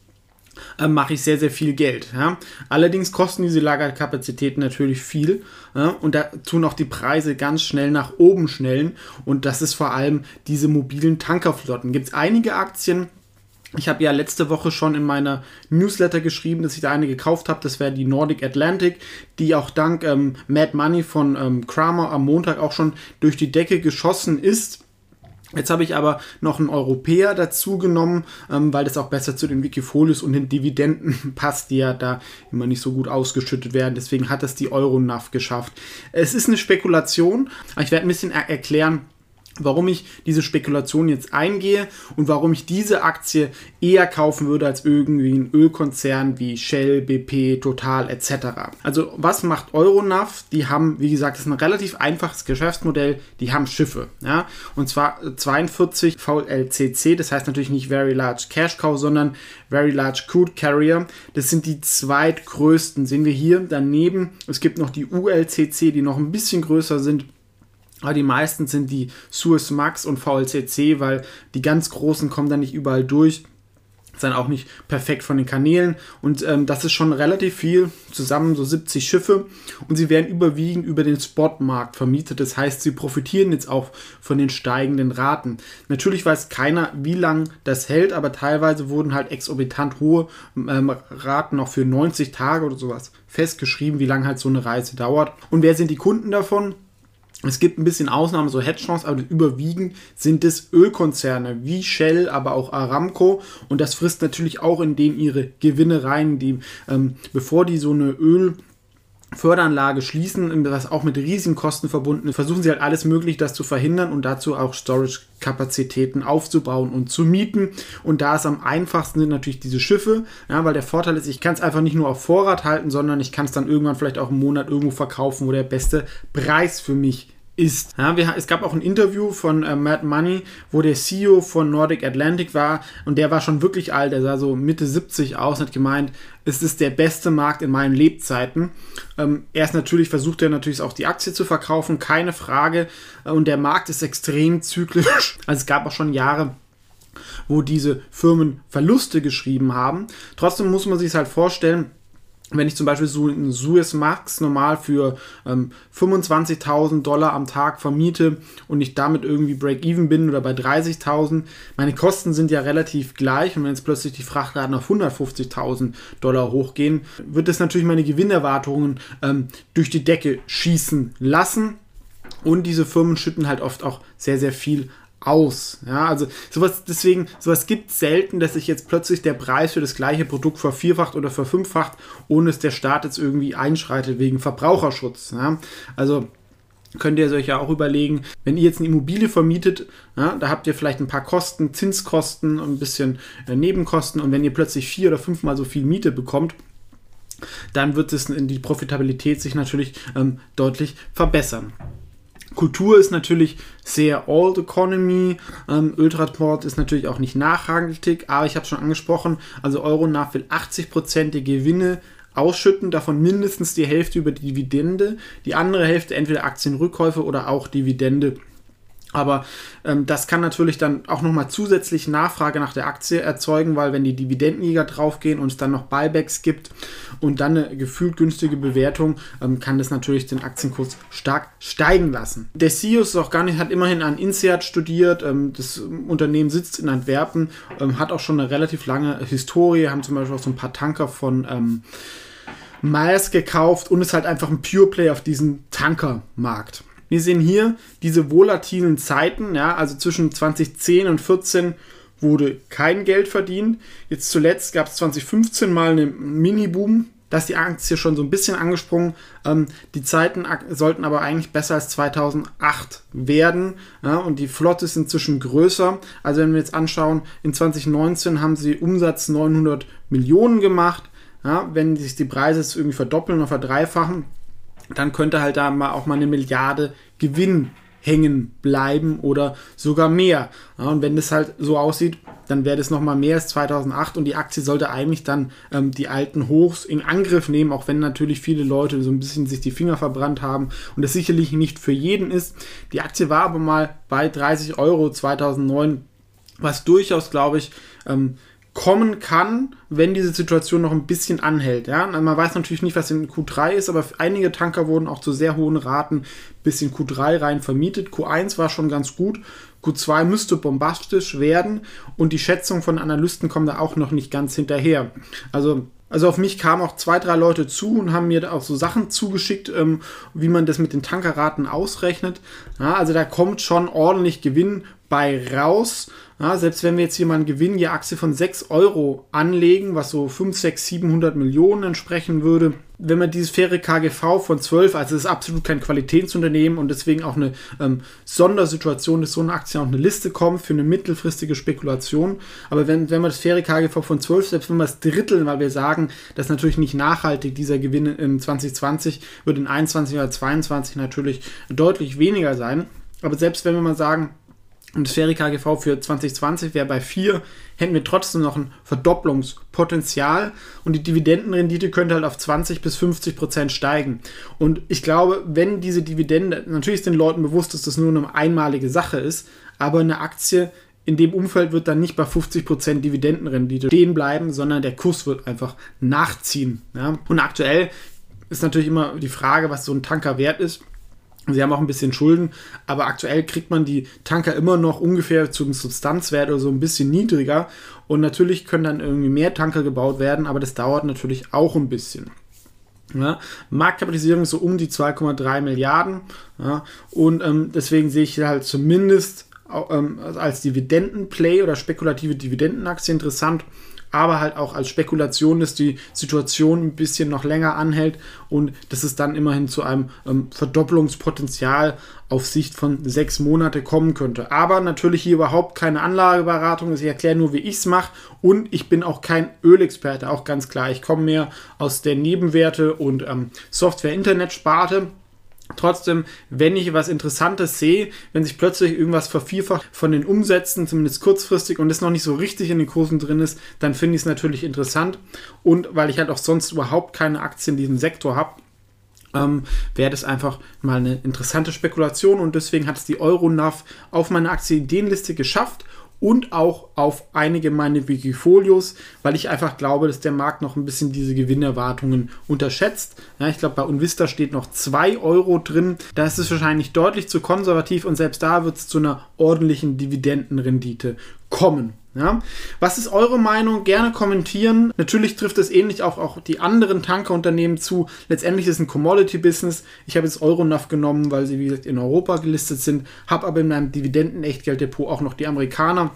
äh, mache ich sehr, sehr viel Geld. Ja? Allerdings kosten diese Lagerkapazitäten natürlich viel ja? und da tun auch die Preise ganz schnell nach oben schnellen und das ist vor allem diese mobilen Tankerflotten. Gibt es einige Aktien, ich habe ja letzte Woche schon in meiner Newsletter geschrieben, dass ich da eine gekauft habe. Das wäre die Nordic Atlantic, die auch dank ähm, Mad Money von ähm, Kramer am Montag auch schon durch die Decke geschossen ist. Jetzt habe ich aber noch einen Europäer dazu genommen, ähm, weil das auch besser zu den Wikifolios und den Dividenden passt, die ja da immer nicht so gut ausgeschüttet werden. Deswegen hat es die Euronav geschafft. Es ist eine Spekulation. Ich werde ein bisschen er erklären, warum ich diese Spekulation jetzt eingehe und warum ich diese Aktie eher kaufen würde als irgendwie ein Ölkonzern wie Shell, BP, Total etc. Also was macht Euronav? Die haben, wie gesagt, das ist ein relativ einfaches Geschäftsmodell. Die haben Schiffe, ja, und zwar 42 VLCC. Das heißt natürlich nicht Very Large Cash Cow, sondern Very Large Crude Carrier. Das sind die zweitgrößten. Sehen wir hier daneben. Es gibt noch die ULCC, die noch ein bisschen größer sind. Aber die meisten sind die Suez Max und VLCC, weil die ganz großen kommen dann nicht überall durch. Sind auch nicht perfekt von den Kanälen. Und ähm, das ist schon relativ viel, zusammen so 70 Schiffe. Und sie werden überwiegend über den Spotmarkt vermietet. Das heißt, sie profitieren jetzt auch von den steigenden Raten. Natürlich weiß keiner, wie lange das hält, aber teilweise wurden halt exorbitant hohe ähm, Raten noch für 90 Tage oder sowas festgeschrieben, wie lange halt so eine Reise dauert. Und wer sind die Kunden davon? Es gibt ein bisschen Ausnahmen, so Hedgefonds, aber überwiegend sind es Ölkonzerne wie Shell, aber auch Aramco. Und das frisst natürlich auch in denen ihre Gewinne rein, die, ähm, bevor die so eine Öl Förderanlage schließen, was auch mit riesigen Kosten verbunden ist, versuchen sie halt alles möglich, das zu verhindern und dazu auch Storage-Kapazitäten aufzubauen und zu mieten. Und da ist am einfachsten sind natürlich diese Schiffe, ja, weil der Vorteil ist, ich kann es einfach nicht nur auf Vorrat halten, sondern ich kann es dann irgendwann vielleicht auch im Monat irgendwo verkaufen, wo der beste Preis für mich ist. Ja, wir, es gab auch ein Interview von äh, Matt Money, wo der CEO von Nordic Atlantic war und der war schon wirklich alt, der sah so Mitte 70 aus und hat gemeint, es ist der beste Markt in meinen Lebzeiten. Ähm, erst natürlich versucht er natürlich auch die Aktie zu verkaufen, keine Frage. Äh, und der Markt ist extrem zyklisch. Also es gab auch schon Jahre, wo diese Firmen Verluste geschrieben haben. Trotzdem muss man sich halt vorstellen, wenn ich zum Beispiel so einen Suez Max normal für ähm, 25.000 Dollar am Tag vermiete und ich damit irgendwie Break-Even bin oder bei 30.000, meine Kosten sind ja relativ gleich und wenn jetzt plötzlich die Frachtraten auf 150.000 Dollar hochgehen, wird das natürlich meine Gewinnerwartungen ähm, durch die Decke schießen lassen. Und diese Firmen schütten halt oft auch sehr, sehr viel aus. Ja, also sowas, deswegen, sowas gibt es selten, dass sich jetzt plötzlich der Preis für das gleiche Produkt vervierfacht oder verfünffacht, ohne dass der Staat jetzt irgendwie einschreitet wegen Verbraucherschutz. Ja, also könnt ihr euch ja auch überlegen, wenn ihr jetzt eine Immobilie vermietet, ja, da habt ihr vielleicht ein paar Kosten, Zinskosten, ein bisschen äh, Nebenkosten und wenn ihr plötzlich vier oder fünfmal so viel Miete bekommt, dann wird es die Profitabilität sich natürlich ähm, deutlich verbessern. Kultur ist natürlich sehr Old Economy. Ähm, Öltransport ist natürlich auch nicht nachhaltig, aber ich habe schon angesprochen, also Euronav will 80% der Gewinne ausschütten, davon mindestens die Hälfte über die Dividende, die andere Hälfte entweder Aktienrückkäufe oder auch Dividende aber ähm, das kann natürlich dann auch nochmal zusätzlich Nachfrage nach der Aktie erzeugen, weil wenn die Dividendenjäger draufgehen und es dann noch Buybacks gibt und dann eine gefühlt günstige Bewertung, ähm, kann das natürlich den Aktienkurs stark steigen lassen. Der CEO ist auch gar nicht, hat immerhin an INSEAD studiert, ähm, das Unternehmen sitzt in Antwerpen, ähm, hat auch schon eine relativ lange Historie, haben zum Beispiel auch so ein paar Tanker von ähm, Myers gekauft und ist halt einfach ein Pure Play auf diesem Tankermarkt. Wir sehen hier diese volatilen Zeiten, ja, also zwischen 2010 und 2014 wurde kein Geld verdient. Jetzt zuletzt gab es 2015 mal einen Mini-Boom. Ist die Aktie schon so ein bisschen angesprungen. Ähm, die Zeiten sollten aber eigentlich besser als 2008 werden. Ja, und die Flotte ist inzwischen größer. Also wenn wir jetzt anschauen, in 2019 haben sie Umsatz 900 Millionen gemacht. Ja, wenn sich die Preise jetzt irgendwie verdoppeln oder verdreifachen, dann könnte halt da mal auch mal eine Milliarde Gewinn hängen bleiben oder sogar mehr. Ja, und wenn das halt so aussieht, dann wäre das nochmal mehr als 2008 und die Aktie sollte eigentlich dann ähm, die alten Hochs in Angriff nehmen, auch wenn natürlich viele Leute so ein bisschen sich die Finger verbrannt haben und das sicherlich nicht für jeden ist. Die Aktie war aber mal bei 30 Euro 2009, was durchaus, glaube ich, ähm, kommen kann, wenn diese Situation noch ein bisschen anhält. Ja? Man weiß natürlich nicht, was in Q3 ist, aber einige Tanker wurden auch zu sehr hohen Raten bis in Q3 rein vermietet. Q1 war schon ganz gut. Q2 müsste bombastisch werden und die Schätzungen von Analysten kommen da auch noch nicht ganz hinterher. Also also auf mich kamen auch zwei, drei Leute zu und haben mir auch so Sachen zugeschickt, ähm, wie man das mit den Tankerraten ausrechnet. Ja, also da kommt schon ordentlich Gewinn bei raus. Ja, selbst wenn wir jetzt hier mal einen Gewinn je Aktie von 6 Euro anlegen, was so 5, 6, 700 Millionen entsprechen würde, wenn man dieses faire KGV von 12, also es ist absolut kein Qualitätsunternehmen und deswegen auch eine ähm, Sondersituation, dass so eine Aktie auf eine Liste kommt für eine mittelfristige Spekulation. Aber wenn, wenn man das faire KGV von 12, selbst wenn wir es dritteln, weil wir sagen, das ist natürlich nicht nachhaltig, dieser Gewinn in 2020 wird in 21 oder 22 natürlich deutlich weniger sein. Aber selbst wenn wir mal sagen, und das faire KGV für 2020 wäre bei 4, hätten wir trotzdem noch ein Verdopplungspotenzial und die Dividendenrendite könnte halt auf 20 bis 50 Prozent steigen. Und ich glaube, wenn diese Dividende, natürlich ist den Leuten bewusst, dass das nur eine einmalige Sache ist, aber eine Aktie in dem Umfeld wird dann nicht bei 50 Prozent Dividendenrendite stehen bleiben, sondern der Kurs wird einfach nachziehen. Ja? Und aktuell ist natürlich immer die Frage, was so ein Tanker wert ist. Sie haben auch ein bisschen Schulden, aber aktuell kriegt man die Tanker immer noch ungefähr zum Substanzwert oder so ein bisschen niedriger. Und natürlich können dann irgendwie mehr Tanker gebaut werden, aber das dauert natürlich auch ein bisschen. Ja, Marktkapitalisierung so um die 2,3 Milliarden. Ja, und ähm, deswegen sehe ich halt zumindest ähm, als Dividendenplay oder spekulative Dividendenaktie interessant aber halt auch als Spekulation, dass die Situation ein bisschen noch länger anhält und dass es dann immerhin zu einem ähm, Verdopplungspotenzial auf Sicht von sechs Monate kommen könnte. Aber natürlich hier überhaupt keine Anlageberatung. Ich erkläre nur, wie ich es mache. Und ich bin auch kein Ölexperte, auch ganz klar. Ich komme mehr aus der Nebenwerte- und ähm, Software-Internet-Sparte. Trotzdem, wenn ich was Interessantes sehe, wenn sich plötzlich irgendwas vervierfacht von den Umsätzen, zumindest kurzfristig, und es noch nicht so richtig in den Kursen drin ist, dann finde ich es natürlich interessant. Und weil ich halt auch sonst überhaupt keine Aktien in diesem Sektor habe, ähm, wäre das einfach mal eine interessante Spekulation und deswegen hat es die Euronav auf meine Aktienideenliste geschafft und auch auf einige meiner Wikifolios, weil ich einfach glaube, dass der Markt noch ein bisschen diese Gewinnerwartungen unterschätzt. Ja, ich glaube, bei Unvista steht noch 2 Euro drin. Da ist es wahrscheinlich deutlich zu konservativ und selbst da wird es zu einer ordentlichen Dividendenrendite kommen. Ja? Was ist eure Meinung? Gerne kommentieren. Natürlich trifft es ähnlich auch, auch die anderen Tankerunternehmen zu. Letztendlich ist es ein Commodity-Business. Ich habe jetzt Euronav genommen, weil sie, wie gesagt, in Europa gelistet sind, habe aber in meinem Dividenden-Echtgelddepot auch noch die Amerikaner.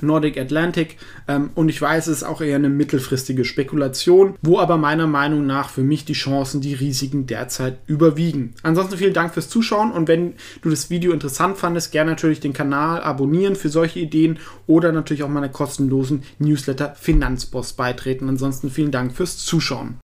Nordic Atlantic. Ähm, und ich weiß, es ist auch eher eine mittelfristige Spekulation, wo aber meiner Meinung nach für mich die Chancen, die Risiken derzeit überwiegen. Ansonsten vielen Dank fürs Zuschauen und wenn du das Video interessant fandest, gerne natürlich den Kanal abonnieren für solche Ideen oder natürlich auch meine kostenlosen Newsletter Finanzboss beitreten. Ansonsten vielen Dank fürs Zuschauen.